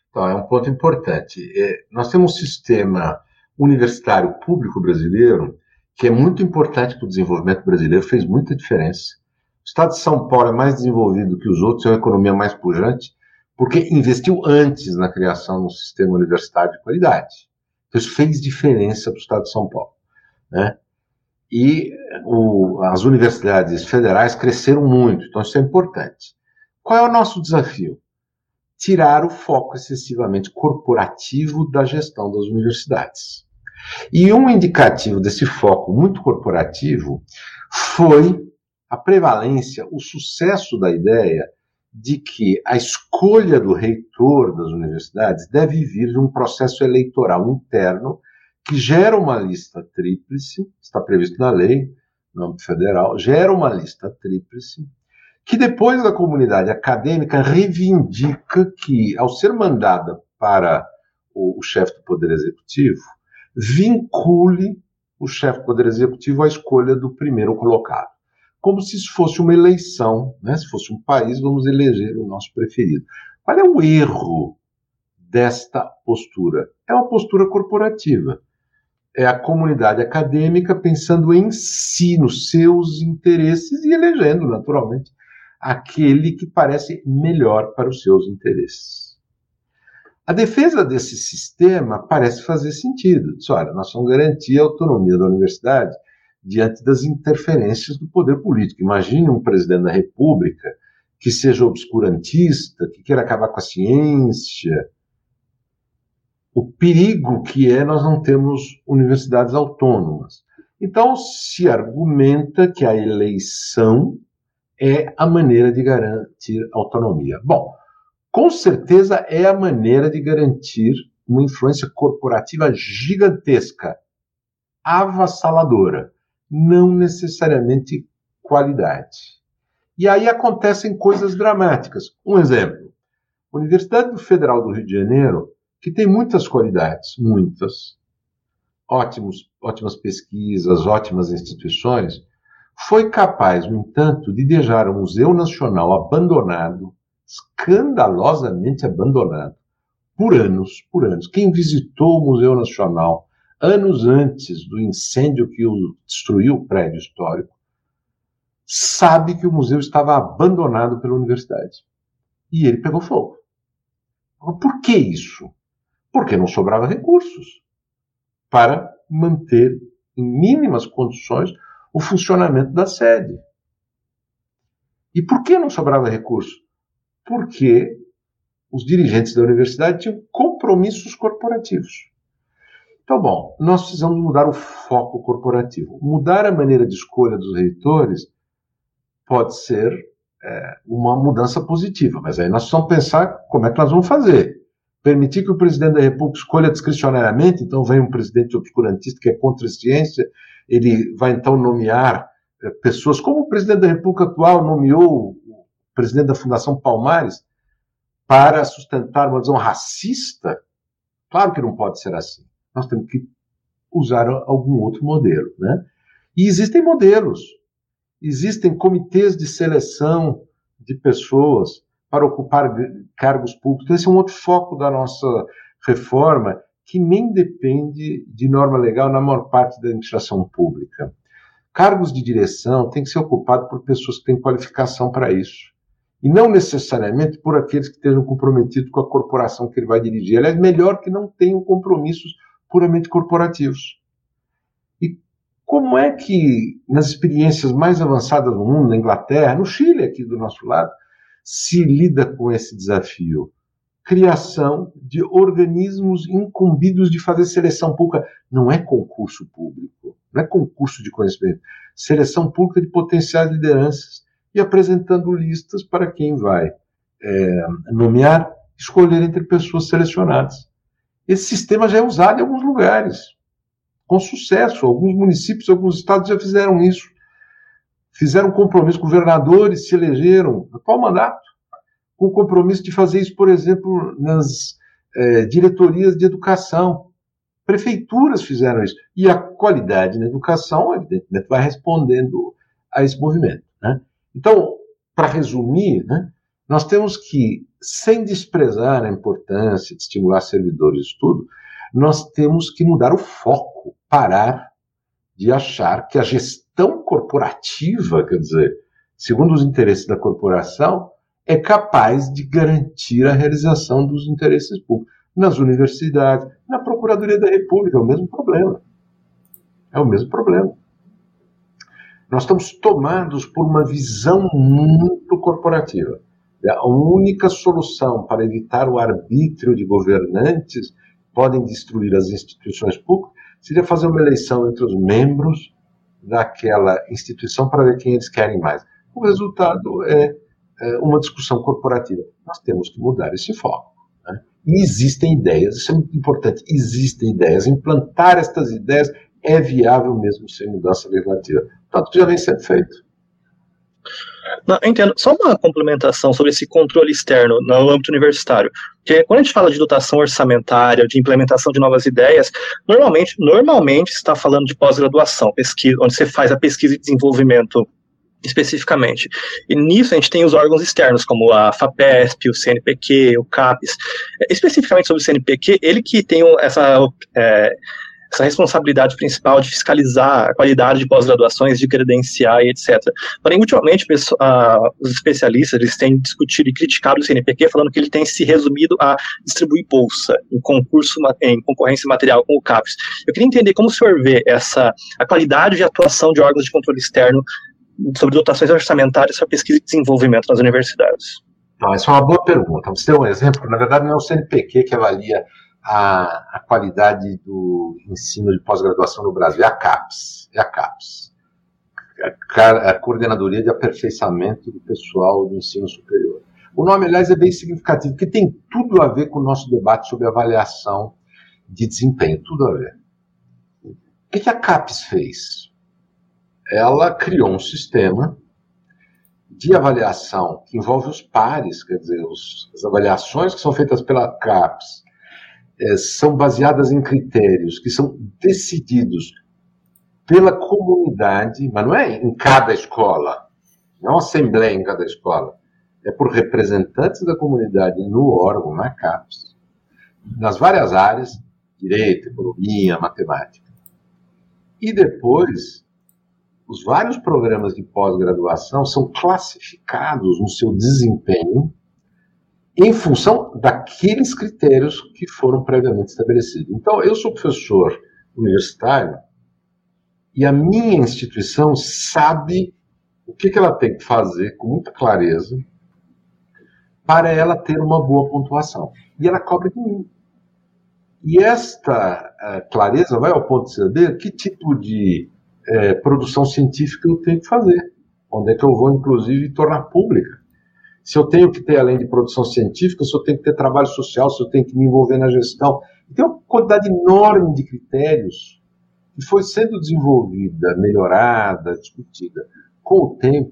Então, é um ponto importante. É, nós temos um sistema universitário público brasileiro que é muito importante para o desenvolvimento brasileiro, fez muita diferença. O estado de São Paulo é mais desenvolvido que os outros, é uma economia mais pujante, porque investiu antes na criação de um sistema universitário de qualidade. Então, isso fez diferença para o estado de São Paulo. Né? E o, as universidades federais cresceram muito, então isso é importante. Qual é o nosso desafio? Tirar o foco excessivamente corporativo da gestão das universidades. E um indicativo desse foco muito corporativo foi a prevalência, o sucesso da ideia de que a escolha do reitor das universidades deve vir de um processo eleitoral interno que gera uma lista tríplice, está previsto na lei, no âmbito federal, gera uma lista tríplice que depois a comunidade acadêmica reivindica que, ao ser mandada para o, o chefe do Poder Executivo vincule o chefe do Poder Executivo à escolha do primeiro colocado. Como se isso fosse uma eleição, né? se fosse um país, vamos eleger o nosso preferido. Qual é o erro desta postura? É uma postura corporativa. É a comunidade acadêmica pensando em si, nos seus interesses e elegendo, naturalmente, aquele que parece melhor para os seus interesses. A defesa desse sistema parece fazer sentido. Diz, olha, nós vamos garantir a autonomia da universidade diante das interferências do poder político. Imagine um presidente da República que seja obscurantista, que queira acabar com a ciência. O perigo que é nós não temos universidades autônomas. Então, se argumenta que a eleição é a maneira de garantir autonomia. Bom, com certeza é a maneira de garantir uma influência corporativa gigantesca, avassaladora, não necessariamente qualidade. E aí acontecem coisas dramáticas. Um exemplo: Universidade Federal do Rio de Janeiro, que tem muitas qualidades, muitas, ótimos, ótimas pesquisas, ótimas instituições, foi capaz, no entanto, de deixar o Museu Nacional abandonado, escandalosamente abandonado, por anos, por anos. Quem visitou o Museu Nacional anos antes do incêndio que o destruiu o prédio histórico, sabe que o museu estava abandonado pela universidade. E ele pegou fogo. Por que isso? Porque não sobrava recursos para manter em mínimas condições o funcionamento da sede. E por que não sobrava recurso? Porque os dirigentes da universidade tinham compromissos corporativos. Então, bom, nós precisamos mudar o foco corporativo. Mudar a maneira de escolha dos reitores pode ser é, uma mudança positiva, mas aí nós precisamos pensar como é que nós vamos fazer. Permitir que o presidente da República escolha discricionariamente, então vem um presidente obscurantista que é contra a ciência ele vai então nomear eh, pessoas, como o presidente da República atual nomeou o presidente da Fundação Palmares para sustentar uma visão racista. Claro que não pode ser assim. Nós temos que usar algum outro modelo, né? E existem modelos, existem comitês de seleção de pessoas para ocupar cargos públicos. Esse é um outro foco da nossa reforma que nem depende de norma legal na maior parte da administração pública. Cargos de direção têm que ser ocupados por pessoas que têm qualificação para isso. E não necessariamente por aqueles que estejam comprometidos com a corporação que ele vai dirigir. Aliás, melhor que não tenham compromissos puramente corporativos. E como é que, nas experiências mais avançadas do mundo, na Inglaterra, no Chile, aqui do nosso lado, se lida com esse desafio? criação de organismos incumbidos de fazer seleção pública. Não é concurso público, não é concurso de conhecimento. Seleção pública de potenciais lideranças e apresentando listas para quem vai é, nomear, escolher entre pessoas selecionadas. Esse sistema já é usado em alguns lugares, com sucesso. Alguns municípios, alguns estados já fizeram isso. Fizeram compromisso, governadores se elegeram, atual mandato com o compromisso de fazer isso, por exemplo, nas é, diretorias de educação. Prefeituras fizeram isso. E a qualidade na educação, evidentemente, vai respondendo a esse movimento. Né? Então, para resumir, né, nós temos que, sem desprezar a importância de estimular servidores de estudo, nós temos que mudar o foco, parar de achar que a gestão corporativa, quer dizer, segundo os interesses da corporação, é capaz de garantir a realização dos interesses públicos. Nas universidades, na Procuradoria da República, é o mesmo problema. É o mesmo problema. Nós estamos tomados por uma visão muito corporativa. A única solução para evitar o arbítrio de governantes que podem destruir as instituições públicas seria fazer uma eleição entre os membros daquela instituição para ver quem eles querem mais. O resultado é é, uma discussão corporativa. Nós temos que mudar esse foco. Né? E existem ideias, isso é muito importante, existem ideias. Implantar estas ideias é viável mesmo sem mudança legislativa. Tanto que já vem sendo feito. Não, entendo. Só uma complementação sobre esse controle externo no âmbito universitário. Porque quando a gente fala de dotação orçamentária, de implementação de novas ideias, normalmente, normalmente está falando de pós-graduação, pesquisa, onde você faz a pesquisa e desenvolvimento especificamente. E nisso a gente tem os órgãos externos, como a FAPESP, o CNPq, o CAPES. Especificamente sobre o CNPq, ele que tem essa é, essa responsabilidade principal de fiscalizar a qualidade de pós-graduações, de credenciar e etc. Porém, ultimamente, os especialistas eles têm discutido e criticado o CNPq, falando que ele tem se resumido a distribuir bolsa em concurso, em concorrência material com o CAPES. Eu queria entender como o senhor vê essa, a qualidade de atuação de órgãos de controle externo sobre dotações orçamentárias para pesquisa e desenvolvimento nas universidades. Não, essa é uma boa pergunta. Você tem um exemplo, na verdade não é o CNPq que avalia a, a qualidade do ensino de pós-graduação no Brasil. É a CAPES. É a CAPES. A, a Coordenadoria de Aperfeiçoamento do Pessoal do Ensino Superior. O nome, aliás, é bem significativo, porque tem tudo a ver com o nosso debate sobre avaliação de desempenho. Tudo a ver. O que, que a CAPES fez? Ela criou um sistema de avaliação que envolve os pares, quer dizer, os, as avaliações que são feitas pela CAPES é, são baseadas em critérios que são decididos pela comunidade, mas não é em cada escola, não é uma assembleia em cada escola, é por representantes da comunidade no órgão, na CAPES, nas várias áreas, direito, economia, matemática. E depois, os vários programas de pós-graduação são classificados no seu desempenho em função daqueles critérios que foram previamente estabelecidos. Então, eu sou professor universitário e a minha instituição sabe o que, ela tem que fazer com muita clareza para ela ter uma boa pontuação. E ela cobra de mim. E esta uh, clareza vai ao ponto de saber que tipo de uh, produção científica eu tenho que fazer. Onde é que eu vou, inclusive, tornar pública se eu tenho que ter, além de produção científica, se eu tenho que ter trabalho social, se eu tenho que me envolver na gestão. Tem uma quantidade enorme de critérios que foi sendo desenvolvida, melhorada, discutida com o tempo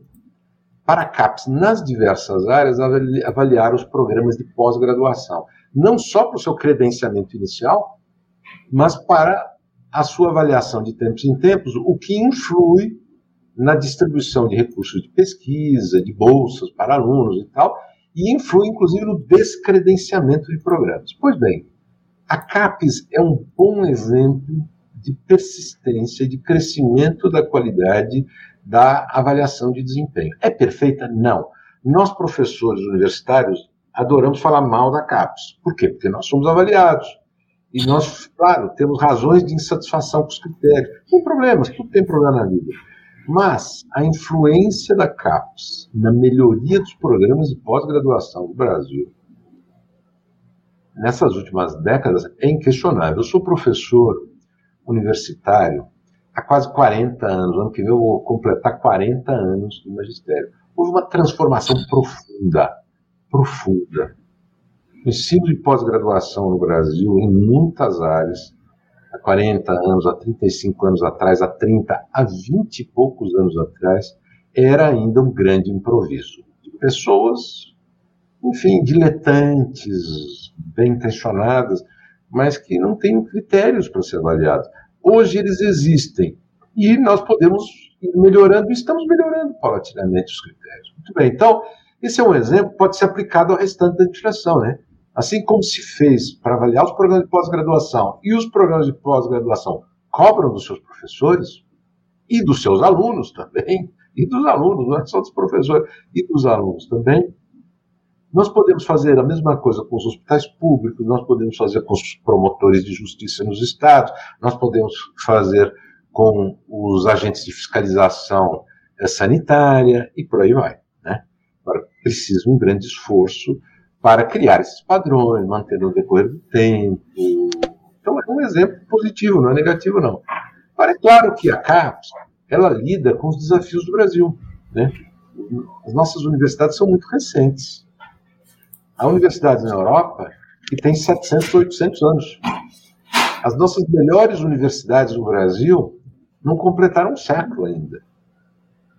para CAPES, nas diversas áreas, avaliar os programas de pós-graduação. Não só para o seu credenciamento inicial, mas para a sua avaliação de tempos em tempos, o que influi na distribuição de recursos de pesquisa, de bolsas para alunos e tal, e influi inclusive no descredenciamento de programas. Pois bem, a CAPES é um bom exemplo de persistência, de crescimento da qualidade da avaliação de desempenho. É perfeita? Não. Nós, professores universitários, adoramos falar mal da CAPES. Por quê? Porque nós somos avaliados. E nós, claro, temos razões de insatisfação com os critérios. Tem problemas, tudo tem problema na vida. Mas a influência da CAPES na melhoria dos programas de pós-graduação do Brasil nessas últimas décadas é inquestionável. Eu sou professor universitário há quase 40 anos. Ano que vem eu vou completar 40 anos de magistério. Houve uma transformação profunda, profunda. O ensino de pós-graduação no Brasil, em muitas áreas, há 40 anos, há 35 anos atrás, há 30, há 20 e poucos anos atrás, era ainda um grande improviso. De pessoas, enfim, diletantes, bem intencionadas, mas que não têm critérios para ser avaliados. Hoje eles existem e nós podemos ir melhorando, estamos melhorando paulatinamente os critérios. Muito bem, então, esse é um exemplo que pode ser aplicado ao restante da administração, né? Assim como se fez para avaliar os programas de pós-graduação e os programas de pós-graduação cobram dos seus professores e dos seus alunos também, e dos alunos, não é só dos professores, e dos alunos também. Nós podemos fazer a mesma coisa com os hospitais públicos, nós podemos fazer com os promotores de justiça nos estados, nós podemos fazer com os agentes de fiscalização eh, sanitária e por aí vai. Né? Agora, precisa um grande esforço para criar esses padrões, manter no decorrer do tempo. Então, é um exemplo positivo, não é negativo, não. Agora, é claro que a CAPES, ela lida com os desafios do Brasil. Né? As nossas universidades são muito recentes. Há universidades na Europa que têm 700, 800 anos. As nossas melhores universidades no Brasil não completaram um século ainda.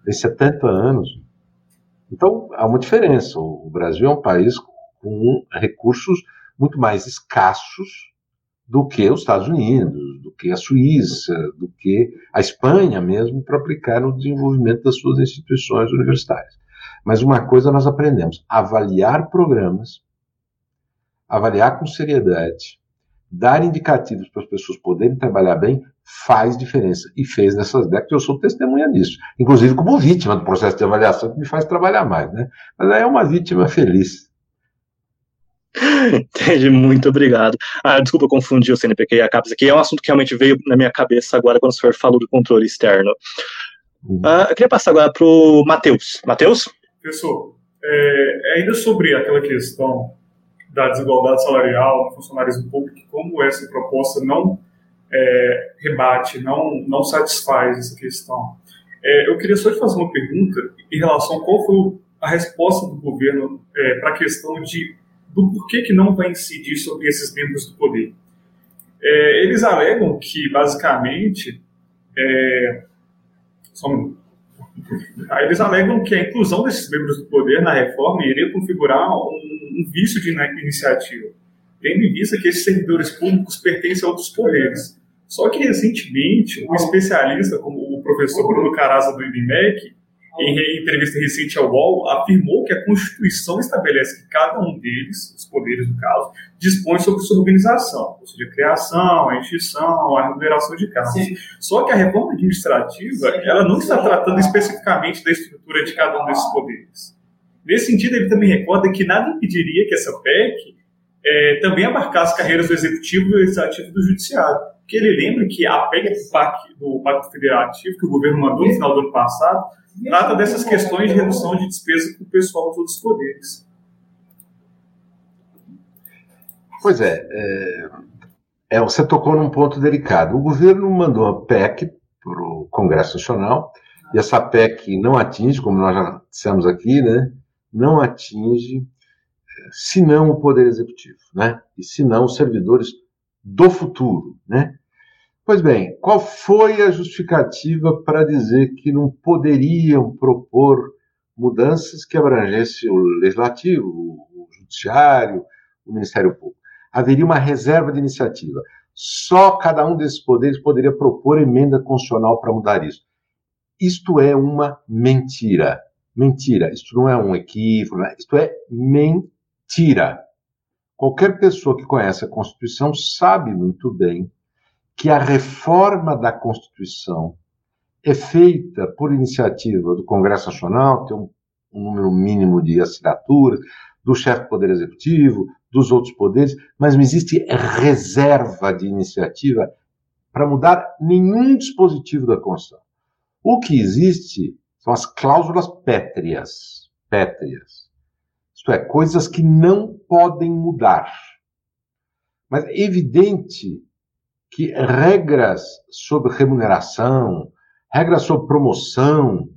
Tem 70 anos. Então, há uma diferença. O Brasil é um país com recursos muito mais escassos do que os Estados Unidos, do que a Suíça, do que a Espanha mesmo, para aplicar no desenvolvimento das suas instituições universitárias. Mas uma coisa nós aprendemos: avaliar programas, avaliar com seriedade, dar indicativos para as pessoas poderem trabalhar bem, faz diferença. E fez nessas décadas, eu sou testemunha disso. Inclusive como vítima do processo de avaliação, que me faz trabalhar mais. Né? Mas é uma vítima feliz. Entendi, muito obrigado. Ah, desculpa confundir o CNPq e a CAPES aqui, é um assunto que realmente veio na minha cabeça agora quando o senhor falou do controle externo. Uhum. Ah, eu queria passar agora para o Matheus. Matheus? Professor, é, ainda sobre aquela questão da desigualdade salarial no funcionarismo público, como essa proposta não é, rebate, não, não satisfaz essa questão. É, eu queria só te fazer uma pergunta em relação a qual foi a resposta do governo é, para a questão de, do porquê que não vai incidir sobre esses membros do poder. É, eles alegam que, basicamente, é, Aí eles alegam que a inclusão desses membros do poder na reforma iria configurar um, um vício de iniciativa, tendo em vista que esses servidores públicos pertencem a outros poderes. Só que recentemente, um especialista como o professor Bruno Caraza do IBMEC em entrevista recente ao UOL, afirmou que a Constituição estabelece que cada um deles, os poderes no caso, dispõe sobre sua organização, ou seja, a criação, a extinção, a remuneração de cargos. Sim. Só que a reforma administrativa, Sim. ela não está tratando especificamente da estrutura de cada um desses poderes. Nesse sentido, ele também recorda que nada impediria que essa PEC é, também abarcasse carreiras do Executivo, do Legislativo e do Judiciário. Porque ele lembra que a PEC do Pacto Federativo, que o governo mandou no final do ano passado, trata dessas questões de redução de despesa para o pessoal dos outros poderes. Pois é, é, é, você tocou num ponto delicado. O governo mandou a PEC para o Congresso Nacional, e essa PEC não atinge, como nós já dissemos aqui, né, não atinge, se não o Poder Executivo, né, e se não os servidores do futuro, né, Pois bem, qual foi a justificativa para dizer que não poderiam propor mudanças que abrangessem o legislativo, o judiciário, o Ministério Público? Haveria uma reserva de iniciativa. Só cada um desses poderes poderia propor emenda constitucional para mudar isso. Isto é uma mentira. Mentira. Isto não é um equívoco, é? isto é mentira. Qualquer pessoa que conhece a Constituição sabe muito bem que a reforma da Constituição é feita por iniciativa do Congresso Nacional, tem um, um número mínimo de assinaturas, do chefe do Poder Executivo, dos outros poderes, mas não existe reserva de iniciativa para mudar nenhum dispositivo da Constituição. O que existe são as cláusulas pétreas. Pétreas. Isto é, coisas que não podem mudar. Mas é evidente que regras sobre remuneração, regras sobre promoção,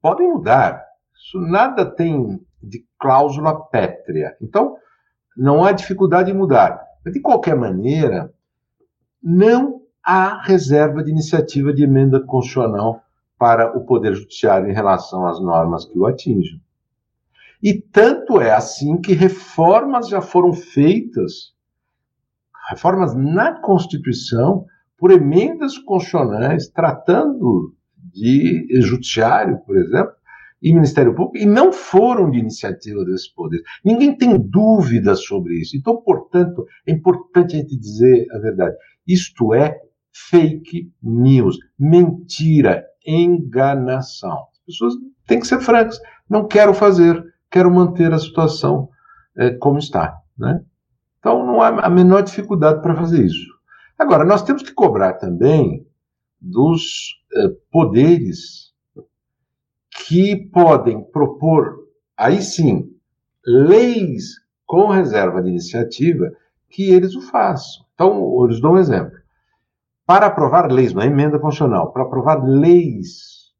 podem mudar. Isso nada tem de cláusula pétrea. Então, não há dificuldade em mudar. Mas, de qualquer maneira, não há reserva de iniciativa de emenda constitucional para o Poder Judiciário em relação às normas que o atingem. E tanto é assim que reformas já foram feitas reformas na Constituição por emendas constitucionais tratando de judiciário, por exemplo, e Ministério Público, e não foram de iniciativa desses poderes. Ninguém tem dúvida sobre isso. Então, portanto, é importante a gente dizer a verdade. Isto é fake news, mentira, enganação. As pessoas têm que ser francas. Não quero fazer, quero manter a situação é, como está. Né? Então, não há a menor dificuldade para fazer isso. Agora, nós temos que cobrar também dos eh, poderes que podem propor, aí sim, leis com reserva de iniciativa, que eles o façam. Então, eu lhes dou um exemplo. Para aprovar leis, uma emenda constitucional, para aprovar leis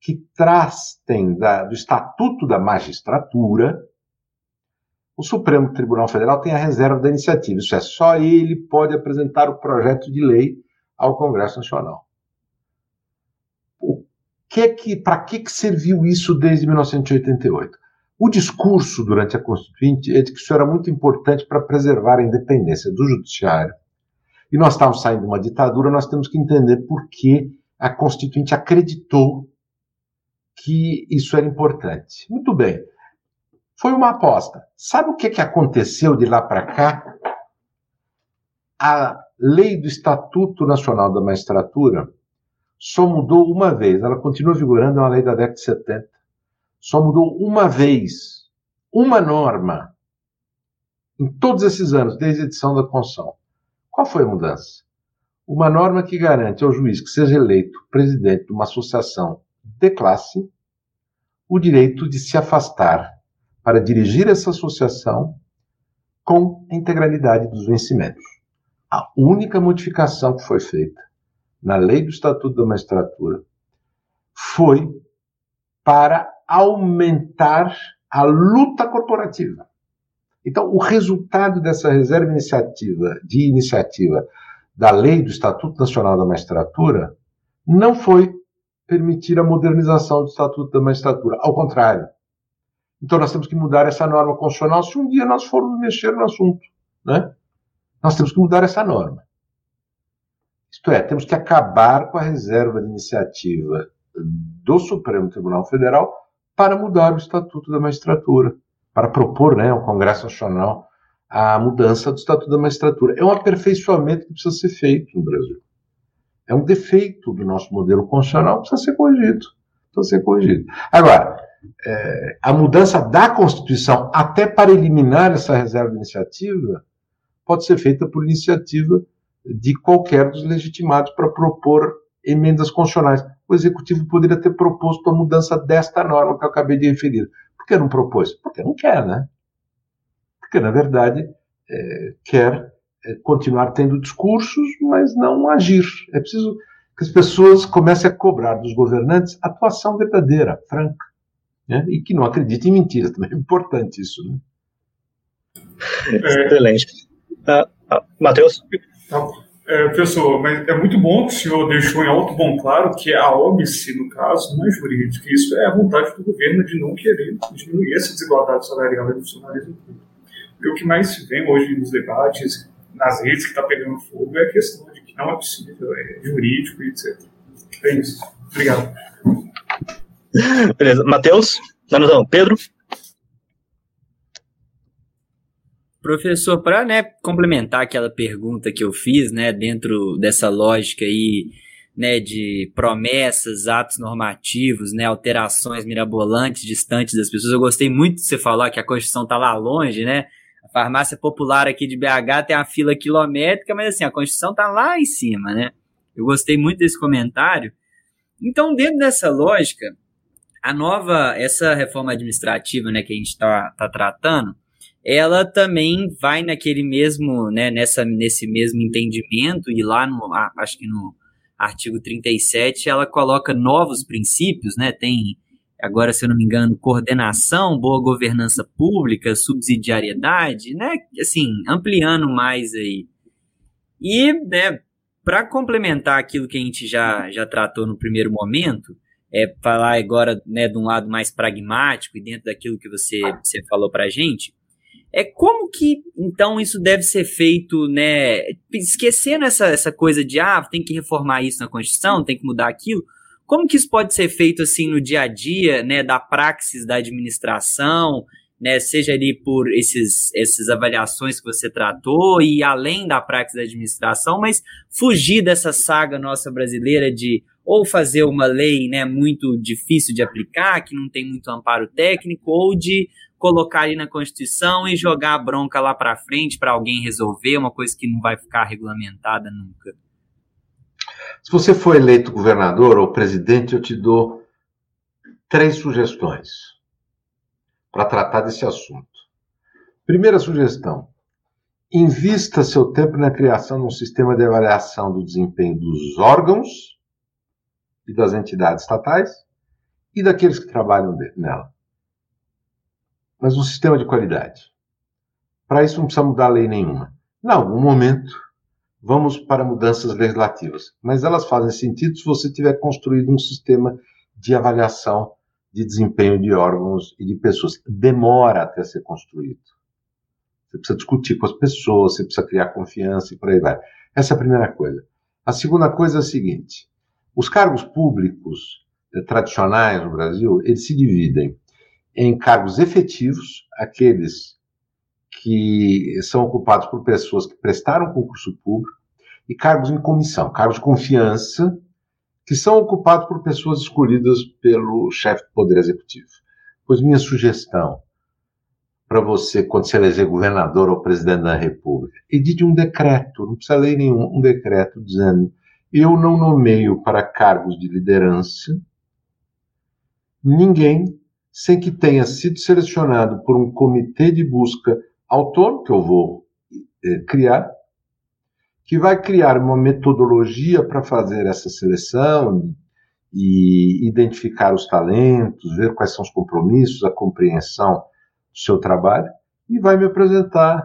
que trastem da, do Estatuto da Magistratura, o Supremo Tribunal Federal tem a reserva da iniciativa, isso é, só ele pode apresentar o projeto de lei ao Congresso Nacional. O que que, para que, que serviu isso desde 1988? O discurso durante a Constituinte é de que isso era muito importante para preservar a independência do Judiciário. E nós estávamos saindo de uma ditadura, nós temos que entender por que a Constituinte acreditou que isso era importante. Muito bem. Foi uma aposta. Sabe o que, que aconteceu de lá para cá? A lei do Estatuto Nacional da Magistratura só mudou uma vez. Ela continua vigorando, é uma lei da década de 70. Só mudou uma vez. Uma norma. Em todos esses anos, desde a edição da Constituição. Qual foi a mudança? Uma norma que garante ao juiz que seja eleito presidente de uma associação de classe o direito de se afastar para dirigir essa associação com a integralidade dos vencimentos. A única modificação que foi feita na lei do Estatuto da Magistratura foi para aumentar a luta corporativa. Então, o resultado dessa reserva iniciativa, de iniciativa da lei do Estatuto Nacional da Magistratura não foi permitir a modernização do Estatuto da Magistratura. Ao contrário. Então nós temos que mudar essa norma constitucional se um dia nós formos mexer no assunto. Né? Nós temos que mudar essa norma. Isto é, temos que acabar com a reserva de iniciativa do Supremo Tribunal Federal para mudar o Estatuto da Magistratura, para propor né, ao Congresso Nacional a mudança do Estatuto da Magistratura. É um aperfeiçoamento que precisa ser feito no Brasil. É um defeito do nosso modelo constitucional, precisa ser corrigido. Precisa ser corrigido. Agora, é, a mudança da Constituição, até para eliminar essa reserva de iniciativa, pode ser feita por iniciativa de qualquer dos legitimados para propor emendas constitucionais. O Executivo poderia ter proposto a mudança desta norma que eu acabei de referir. Por que não propôs? Porque não quer, né? Porque, na verdade, é, quer é, continuar tendo discursos, mas não agir. É preciso que as pessoas comecem a cobrar dos governantes atuação verdadeira, franca, né? e que não acreditem em mentiras. Também é importante isso. Né? Excelente. Uh, uh, Matheus? Tá. É, professor, mas é muito bom que o senhor deixou em alto bom claro que a óbice, no caso, não é jurídica. Isso é a vontade do governo de não querer diminuir essa desigualdade salarial e do funcionalismo público. E o que mais se vê hoje nos debates nas redes que está pegando fogo é a questão de que não é possível, é jurídico e etc. É isso. Obrigado. Beleza. Matheus? Não, não, Pedro? Professor, para né, complementar aquela pergunta que eu fiz, né, dentro dessa lógica aí, né, de promessas, atos normativos, né, alterações mirabolantes, distantes das pessoas, eu gostei muito de você falar que a Constituição está lá longe, né, farmácia popular aqui de BH tem a fila quilométrica, mas assim, a Constituição tá lá em cima, né? Eu gostei muito desse comentário. Então, dentro dessa lógica, a nova, essa reforma administrativa, né, que a gente está tá tratando, ela também vai naquele mesmo, né, nessa, nesse mesmo entendimento, e lá no, acho que no artigo 37, ela coloca novos princípios, né, tem agora, se eu não me engano, coordenação, boa governança pública, subsidiariedade, né? Assim, ampliando mais aí. E, né, para complementar aquilo que a gente já, já tratou no primeiro momento, é falar agora, né, de um lado mais pragmático e dentro daquilo que você, você falou para a gente, é como que, então, isso deve ser feito, né, esquecendo essa, essa coisa de, ah, tem que reformar isso na Constituição, tem que mudar aquilo, como que isso pode ser feito assim no dia a dia, né, da praxis da administração, né, seja ali por esses, essas avaliações que você tratou e além da praxis da administração, mas fugir dessa saga nossa brasileira de ou fazer uma lei, né, muito difícil de aplicar, que não tem muito amparo técnico, ou de colocar ali na Constituição e jogar a bronca lá para frente para alguém resolver, uma coisa que não vai ficar regulamentada nunca. Se você for eleito governador ou presidente, eu te dou três sugestões para tratar desse assunto. Primeira sugestão: invista seu tempo na criação de um sistema de avaliação do desempenho dos órgãos e das entidades estatais e daqueles que trabalham nela. Mas um sistema de qualidade. Para isso não precisa mudar lei nenhuma. Em algum momento, vamos para mudanças legislativas. Mas elas fazem sentido se você tiver construído um sistema de avaliação de desempenho de órgãos e de pessoas. Demora até ser construído. Você precisa discutir com as pessoas, você precisa criar confiança e por aí vai. Essa é a primeira coisa. A segunda coisa é a seguinte: os cargos públicos eh, tradicionais no Brasil, eles se dividem em cargos efetivos, aqueles que são ocupados por pessoas que prestaram concurso público, e cargos em comissão, cargos de confiança, que são ocupados por pessoas escolhidas pelo chefe do Poder Executivo. Pois minha sugestão para você, quando se eleger governador ou presidente da República, edite um decreto, não precisa ler nenhum, um decreto dizendo eu não nomeio para cargos de liderança ninguém sem que tenha sido selecionado por um comitê de busca autônomo que eu vou eh, criar, que vai criar uma metodologia para fazer essa seleção e identificar os talentos, ver quais são os compromissos, a compreensão do seu trabalho e vai me apresentar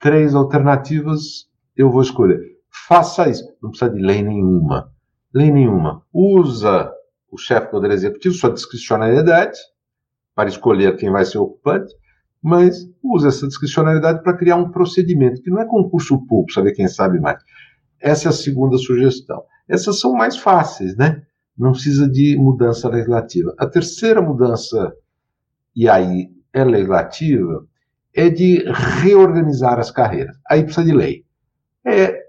três alternativas, eu vou escolher. Faça isso, não precisa de lei nenhuma. Lei nenhuma. Usa o chefe do Poder Executivo sua discricionariedade para escolher quem vai ser ocupante mas usa essa discricionalidade para criar um procedimento, que não é concurso público, saber quem sabe mais. Essa é a segunda sugestão. Essas são mais fáceis, né? Não precisa de mudança legislativa. A terceira mudança, e aí é legislativa, é de reorganizar as carreiras. Aí precisa de lei. É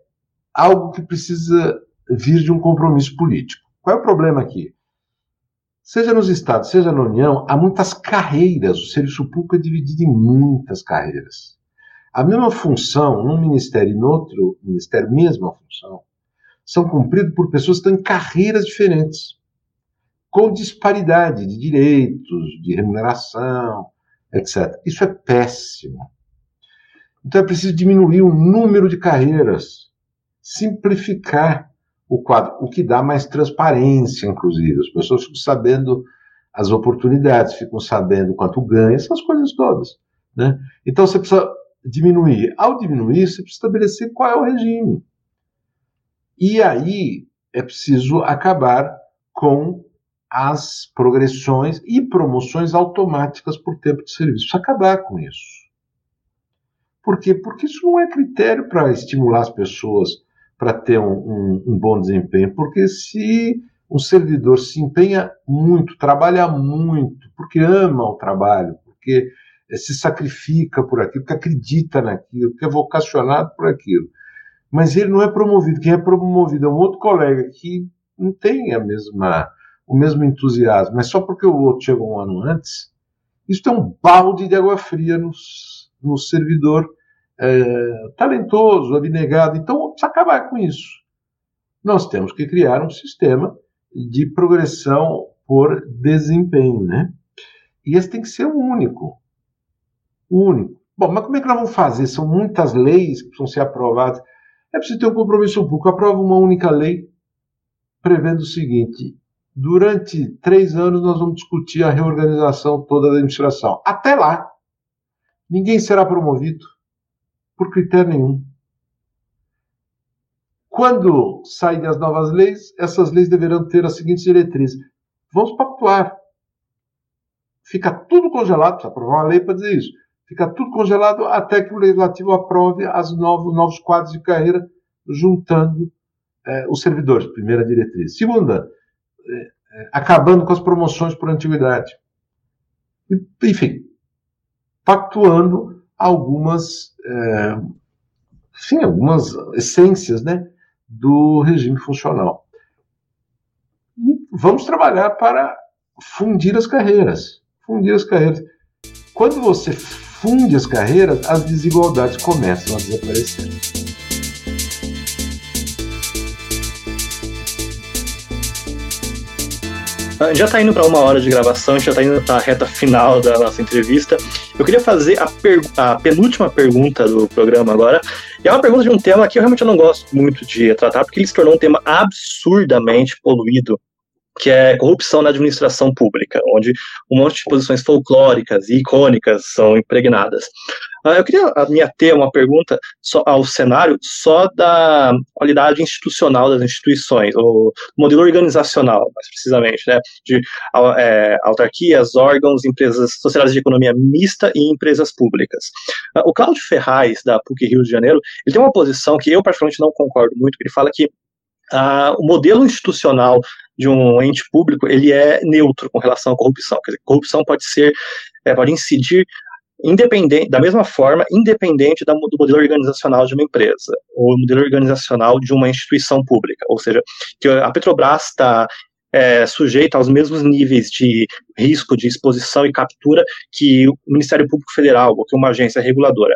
algo que precisa vir de um compromisso político. Qual é o problema aqui? Seja nos estados, seja na União, há muitas carreiras. O serviço público é dividido em muitas carreiras. A mesma função num ministério e no outro ministério, mesma função, são cumpridas por pessoas que estão em carreiras diferentes, com disparidade de direitos, de remuneração, etc. Isso é péssimo. Então é preciso diminuir o número de carreiras, simplificar o quadro, o que dá mais transparência, inclusive. As pessoas ficam sabendo as oportunidades, ficam sabendo quanto ganha, essas coisas todas. Né? Então você precisa diminuir. Ao diminuir, você precisa estabelecer qual é o regime. E aí é preciso acabar com as progressões e promoções automáticas por tempo de serviço. Precisa acabar com isso. Por quê? Porque isso não é critério para estimular as pessoas para ter um, um, um bom desempenho, porque se um servidor se empenha muito, trabalha muito, porque ama o trabalho, porque eh, se sacrifica por aquilo, porque acredita naquilo, porque é vocacionado por aquilo. Mas ele não é promovido. Quem é promovido é um outro colega que não tem a mesma, o mesmo entusiasmo, mas só porque o outro chegou um ano antes. Isso é um balde de água fria no, no servidor é, talentoso, abnegado. Então, precisa acabar com isso. Nós temos que criar um sistema de progressão por desempenho, né? E esse tem que ser o único. O único. Bom, mas como é que nós vamos fazer? São muitas leis que precisam ser aprovadas. É preciso ter um compromisso público. Aprova uma única lei prevendo o seguinte: durante três anos nós vamos discutir a reorganização toda da administração. Até lá, ninguém será promovido, por critério nenhum. Quando saírem as novas leis, essas leis deverão ter as seguintes diretrizes. Vamos pactuar. Fica tudo congelado, precisa aprovar uma lei para dizer isso. Fica tudo congelado até que o legislativo aprove os novos, novos quadros de carreira, juntando é, os servidores, primeira diretriz. Segunda, é, é, acabando com as promoções por antiguidade. Enfim, pactuando algumas, é, enfim, algumas essências né, do regime funcional. E vamos trabalhar para fundir as carreiras. Fundir as carreiras. Quando você funde as carreiras, as desigualdades começam a desaparecer. Já está indo para uma hora de gravação, a gente já está indo para a reta final da nossa entrevista. Eu queria fazer a, a, penúltima pergunta do programa agora. E é uma pergunta de um tema que eu realmente não gosto muito de tratar, porque ele se tornou um tema absurdamente poluído que é corrupção na administração pública, onde um monte de posições folclóricas e icônicas são impregnadas. Uh, eu queria me ater uma pergunta só ao cenário só da qualidade institucional das instituições, o modelo organizacional, mais precisamente, né, de é, autarquias, órgãos, empresas, sociedades de economia mista e empresas públicas. Uh, o Cláudio Ferraz, da PUC Rio de Janeiro, ele tem uma posição que eu, particularmente, não concordo muito, que ele fala que Uh, o modelo institucional de um ente público ele é neutro com relação à corrupção. Quer dizer, corrupção pode ser, é, pode incidir independente, da mesma forma, independente da, do modelo organizacional de uma empresa, ou modelo organizacional de uma instituição pública. Ou seja, que a Petrobras está é, sujeita aos mesmos níveis de risco de exposição e captura que o Ministério Público Federal, ou que uma agência reguladora.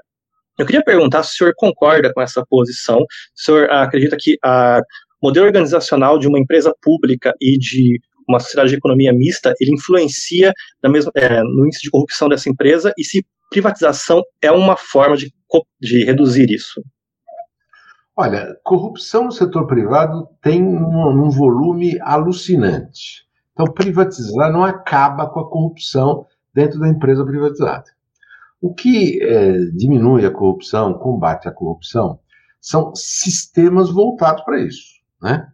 Eu queria perguntar se o senhor concorda com essa posição, se o senhor acredita que a modelo organizacional de uma empresa pública e de uma sociedade de economia mista, ele influencia na mesma, é, no índice de corrupção dessa empresa e se privatização é uma forma de, de reduzir isso? Olha, corrupção no setor privado tem um, um volume alucinante. Então, privatizar não acaba com a corrupção dentro da empresa privatizada. O que é, diminui a corrupção, combate a corrupção, são sistemas voltados para isso. Né?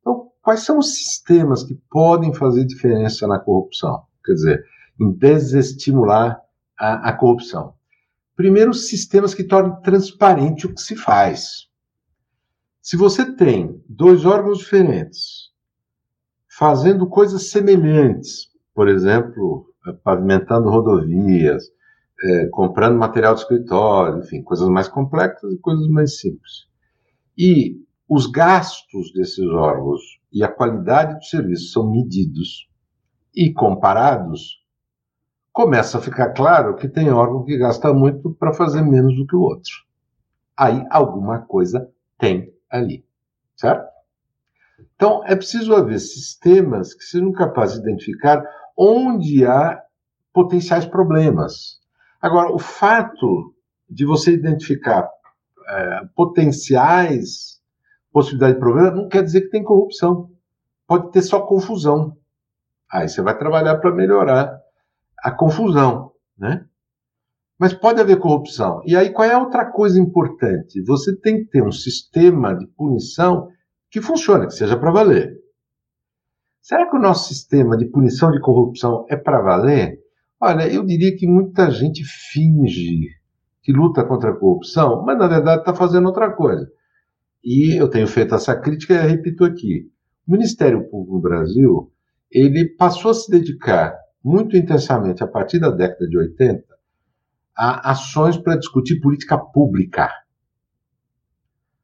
Então, quais são os sistemas que podem fazer diferença na corrupção? Quer dizer, em desestimular a, a corrupção. Primeiro, sistemas que tornem transparente o que se faz. Se você tem dois órgãos diferentes fazendo coisas semelhantes, por exemplo, pavimentando rodovias, é, comprando material de escritório, enfim, coisas mais complexas e coisas mais simples. E os gastos desses órgãos e a qualidade do serviço são medidos e comparados, começa a ficar claro que tem órgão que gasta muito para fazer menos do que o outro. Aí alguma coisa tem ali, certo? Então é preciso haver sistemas que sejam capazes de identificar onde há potenciais problemas. Agora, o fato de você identificar é, potenciais possibilidade de problema, não quer dizer que tem corrupção. Pode ter só confusão. Aí você vai trabalhar para melhorar a confusão, né? Mas pode haver corrupção. E aí qual é a outra coisa importante? Você tem que ter um sistema de punição que funcione, que seja para valer. Será que o nosso sistema de punição de corrupção é para valer? Olha, eu diria que muita gente finge que luta contra a corrupção, mas na verdade está fazendo outra coisa. E eu tenho feito essa crítica e repito aqui. O Ministério Público do Brasil, ele passou a se dedicar muito intensamente a partir da década de 80 a ações para discutir política pública.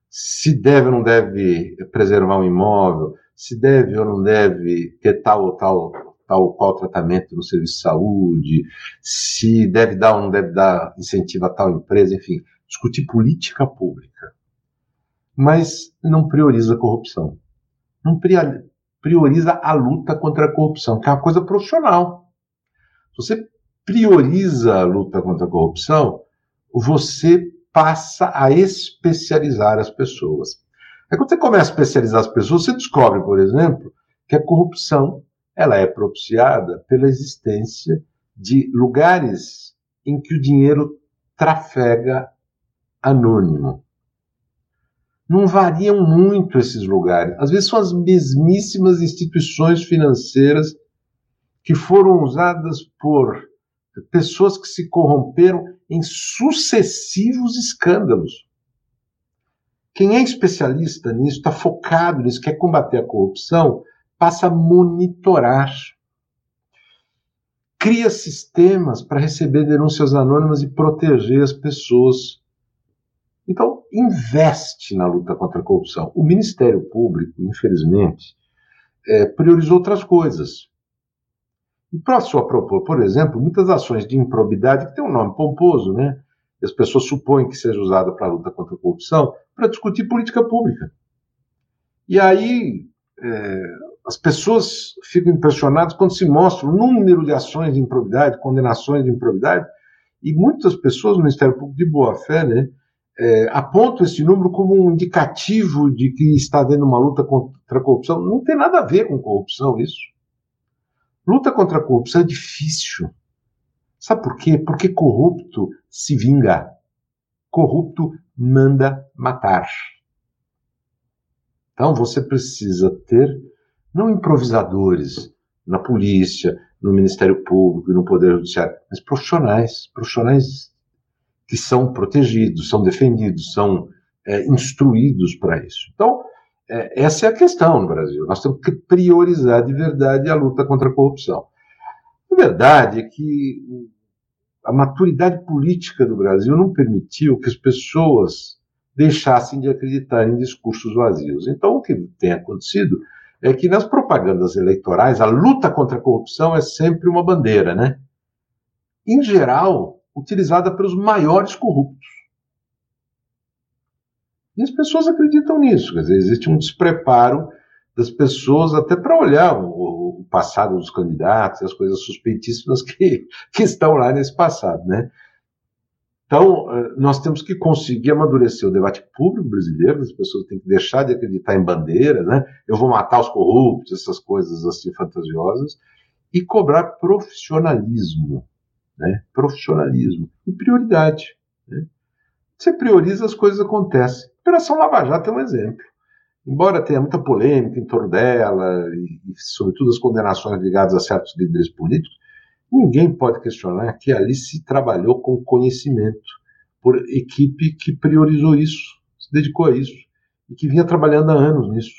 Se deve ou não deve preservar um imóvel, se deve ou não deve ter tal ou tal, tal ou qual tratamento no serviço de saúde, se deve dar ou não deve dar incentivo a tal empresa, enfim, discutir política pública mas não prioriza a corrupção. Não prioriza a luta contra a corrupção, que é uma coisa profissional. Se você prioriza a luta contra a corrupção, você passa a especializar as pessoas. Aí quando você começa a especializar as pessoas, você descobre, por exemplo, que a corrupção ela é propiciada pela existência de lugares em que o dinheiro trafega anônimo não variam muito esses lugares. Às vezes são as mesmíssimas instituições financeiras que foram usadas por pessoas que se corromperam em sucessivos escândalos. Quem é especialista nisso, está focado nisso, quer combater a corrupção, passa a monitorar. Cria sistemas para receber denúncias anônimas e proteger as pessoas então, investe na luta contra a corrupção. O Ministério Público, infelizmente, é, priorizou outras coisas. E passou a propor, por exemplo, muitas ações de improbidade, que tem um nome pomposo, né? E as pessoas supõem que seja usada para a luta contra a corrupção, para discutir política pública. E aí é, as pessoas ficam impressionadas quando se mostra o número de ações de improbidade, condenações de improbidade, e muitas pessoas no Ministério Público de boa fé, né? É, esse número como um indicativo de que está havendo uma luta contra a corrupção. Não tem nada a ver com corrupção isso. Luta contra a corrupção é difícil. Sabe por quê? Porque corrupto se vinga. Corrupto manda matar. Então você precisa ter não improvisadores na polícia, no Ministério Público no Poder Judiciário, mas profissionais, profissionais que são protegidos, são defendidos, são é, instruídos para isso. Então, é, essa é a questão no Brasil. Nós temos que priorizar de verdade a luta contra a corrupção. A verdade é que a maturidade política do Brasil não permitiu que as pessoas deixassem de acreditar em discursos vazios. Então, o que tem acontecido é que nas propagandas eleitorais, a luta contra a corrupção é sempre uma bandeira, né? Em geral, utilizada pelos maiores corruptos. E as pessoas acreditam nisso, quer dizer, existe um despreparo das pessoas até para olhar o, o, passado dos candidatos, as coisas suspeitíssimas que, que estão lá nesse passado, né? Então, eh, nós temos que conseguir amadurecer o debate público brasileiro, as pessoas têm que deixar de acreditar em bandeiras, né? Eu vou matar os corruptos, essas coisas assim fantasiosas, e cobrar profissionalismo, né? Profissionalismo e prioridade. Né? Você prioriza, as coisas acontecem. A Operação Lava Jato é um exemplo. Embora tenha muita polêmica em torno dela, e, e sobretudo as condenações ligadas a certos líderes políticos, Ninguém pode questionar que ali se trabalhou com conhecimento, por equipe que priorizou isso, se dedicou a isso, e que vinha trabalhando há anos nisso.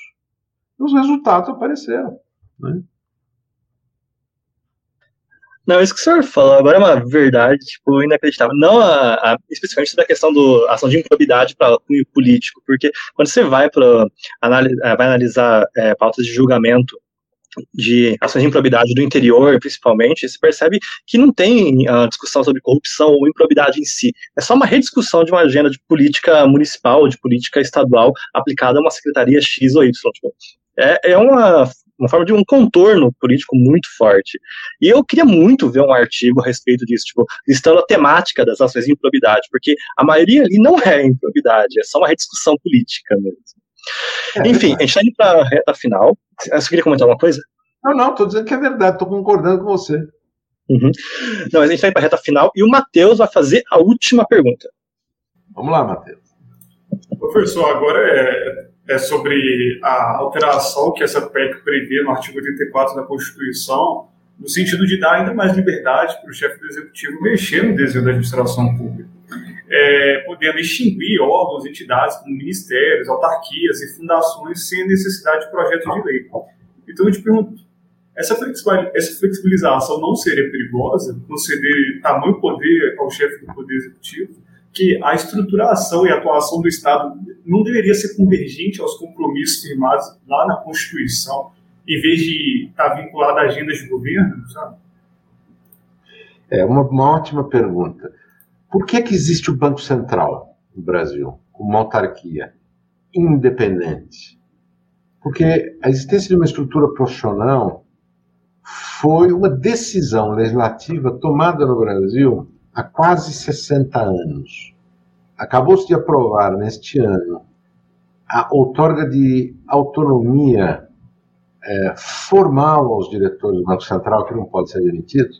E os resultados apareceram. Né? Não, isso que o senhor falou agora é uma verdade, tipo, inacreditável. Não a, a, especificamente sobre a questão da ação de improbidade para o político, porque quando você vai, pra, analisar, eh, vai analisar é, pautas de julgamento de ações de improbidade do interior, principalmente, se percebe que não tem a discussão sobre corrupção ou improbidade em si. É só uma rediscussão de uma agenda de política municipal, de política estadual aplicada a uma secretaria X ou Y. Tipo, é, é uma, uma forma de um contorno político muito forte. E eu queria muito ver um artigo a respeito disso, tipo, listando a temática das ações de improbidade, porque a maioria ali não é improbidade, é só uma rediscussão política mesmo. É, Enfim, a gente está indo para a reta final. Você queria comentar alguma coisa? Não, não, estou dizendo que é verdade, estou concordando com você. Uhum. Não, mas a gente está indo para a reta final e o Matheus vai fazer a última pergunta. Vamos lá, Matheus. Professor, agora é, é sobre a alteração que essa PEC prevê no artigo 84 da Constituição, no sentido de dar ainda mais liberdade para o chefe do executivo mexer no desenho da administração pública é, podendo extinguir órgãos, entidades como ministérios, autarquias e fundações sem necessidade de projeto de lei. Então eu te pergunto, essa flexibilização não seria perigosa, conceder tamanho poder ao chefe do Poder Executivo, que a estruturação e atuação do Estado não deveria ser convergente aos compromissos firmados lá na Constituição, em vez de estar vinculado a agendas de governo, sabe? É uma, uma ótima pergunta. Por que, que existe o Banco Central no Brasil, uma autarquia independente? Porque a existência de uma estrutura profissional foi uma decisão legislativa tomada no Brasil há quase 60 anos. Acabou-se de aprovar neste ano a outorga de autonomia é, formal aos diretores do Banco Central, que não pode ser demitido,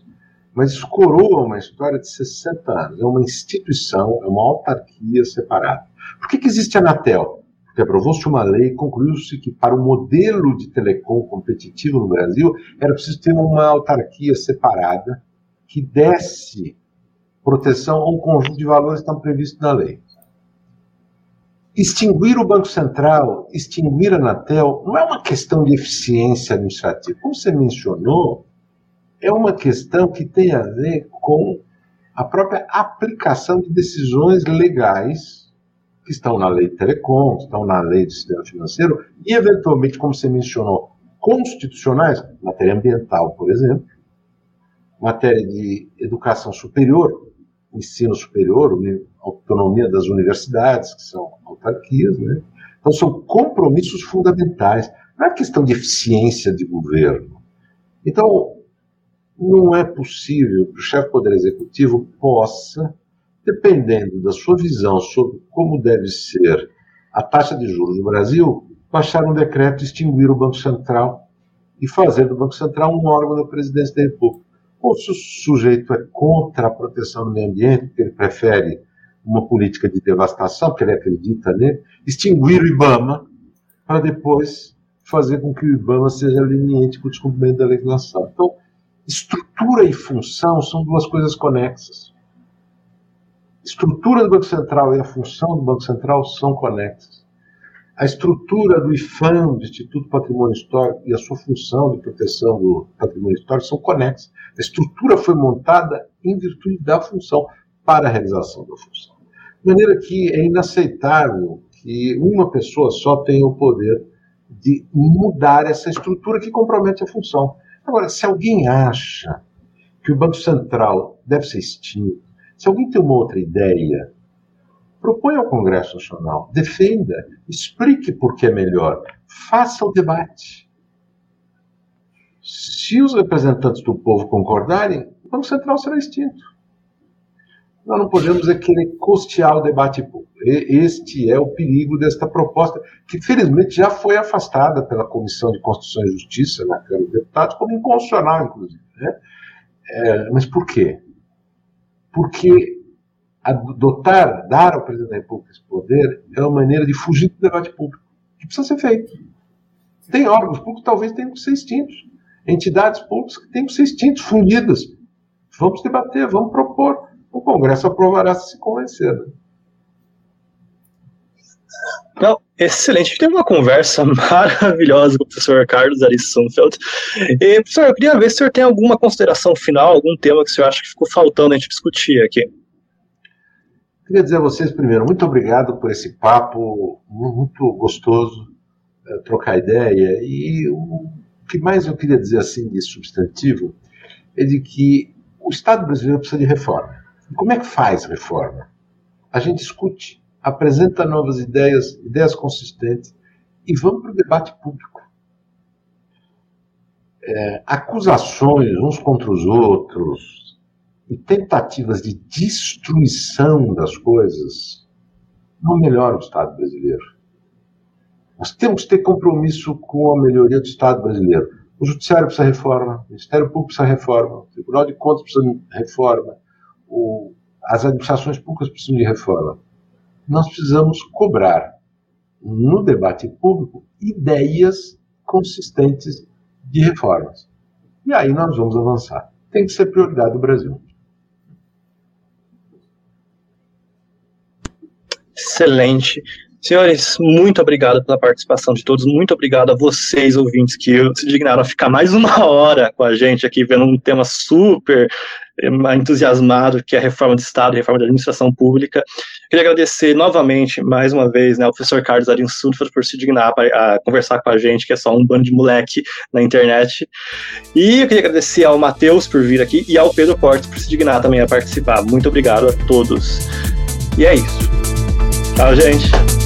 mas isso coroa uma história de 60 anos. É uma instituição, é uma autarquia separada. Por que, que existe a Anatel? Porque aprovou-se uma lei concluiu-se que para o modelo de telecom competitivo no Brasil era preciso ter uma autarquia separada que desse proteção a um conjunto de valores que estão previstos na lei. Extinguir o Banco Central, extinguir a Anatel, não é uma questão de eficiência administrativa. Como você mencionou, é uma questão que tem a ver com a própria aplicação de decisões legais que estão na lei de telecom, estão na lei de sistema financeiro e, eventualmente, como você mencionou, constitucionais, matéria ambiental, por exemplo, matéria de educação superior, ensino superior, autonomia das universidades, que são autarquias, né? Então, são compromissos fundamentais. Não é questão de eficiência de governo. Então, não é possível que o chefe do Poder Executivo possa dependendo da sua visão sobre como deve ser a taxa de juros no Brasil, baixar um decreto, extinguir o Banco Central e fazer do Banco Central um órgão da presidência da República. Ou se o sujeito é contra a proteção do meio ambiente, porque ele prefere uma política de devastação, porque ele acredita nele, extinguir o IBAMA para depois fazer com que o IBAMA seja leniente com o descumprimento da legislação. Então, estrutura e função são duas coisas conexas. Estrutura do Banco Central e a função do Banco Central são conexas. A estrutura do IFAM, do Instituto Patrimônio Histórico, e a sua função de proteção do patrimônio histórico são conexas. A estrutura foi montada em virtude da função, para a realização da função. De maneira que é inaceitável que uma pessoa só tenha o poder de mudar essa estrutura que compromete a função. Agora, se alguém acha que o Banco Central deve ser extinto, se alguém tem uma outra ideia, proponha ao Congresso Nacional, defenda, explique por que é melhor, faça o debate. Se os representantes do povo concordarem, o Banco Central será extinto. Nós não podemos é querer custear o debate público. Este é o perigo desta proposta, que felizmente já foi afastada pela Comissão de Constituição e Justiça na Câmara dos Deputados, como inconstitucional, inclusive. Né? É, mas por quê? Porque adotar, dar ao presidente da República esse poder é uma maneira de fugir do debate público, que precisa ser feito. Tem órgãos públicos que talvez tenham que ser extintos, entidades públicas que tenham que ser extintos, fundidas. Vamos debater, vamos propor. O Congresso aprovará se se convencer. Né? Não, excelente. A gente teve uma conversa maravilhosa com o professor Carlos Aris Sunfeld. E, professor, eu queria ver se o senhor tem alguma consideração final, algum tema que o senhor acha que ficou faltando a gente discutir aqui. Queria dizer a vocês, primeiro, muito obrigado por esse papo muito gostoso, é, trocar ideia. E o que mais eu queria dizer assim de substantivo é de que o Estado brasileiro precisa de reforma. Como é que faz reforma? A gente discute, apresenta novas ideias, ideias consistentes e vamos para o debate público. É, acusações uns contra os outros e tentativas de destruição das coisas não melhoram o Estado brasileiro. Nós temos que ter compromisso com a melhoria do Estado brasileiro. O Judiciário precisa reforma, o Ministério Público precisa reforma, o Tribunal de Contas precisa de reforma, o, as administrações públicas precisam de reforma. Nós precisamos cobrar no debate público ideias consistentes de reformas. E aí nós vamos avançar. Tem que ser prioridade do Brasil. Excelente. Senhores, muito obrigado pela participação de todos, muito obrigado a vocês, ouvintes, que se dignaram a ficar mais uma hora com a gente aqui, vendo um tema super eh, entusiasmado, que é a reforma de Estado, a reforma da administração pública. Queria agradecer novamente, mais uma vez, né, ao professor Carlos Arinsulfas por se dignar a, a conversar com a gente, que é só um bando de moleque na internet. E eu queria agradecer ao Matheus por vir aqui e ao Pedro Portes por se dignar também a participar. Muito obrigado a todos. E é isso. Tchau, gente.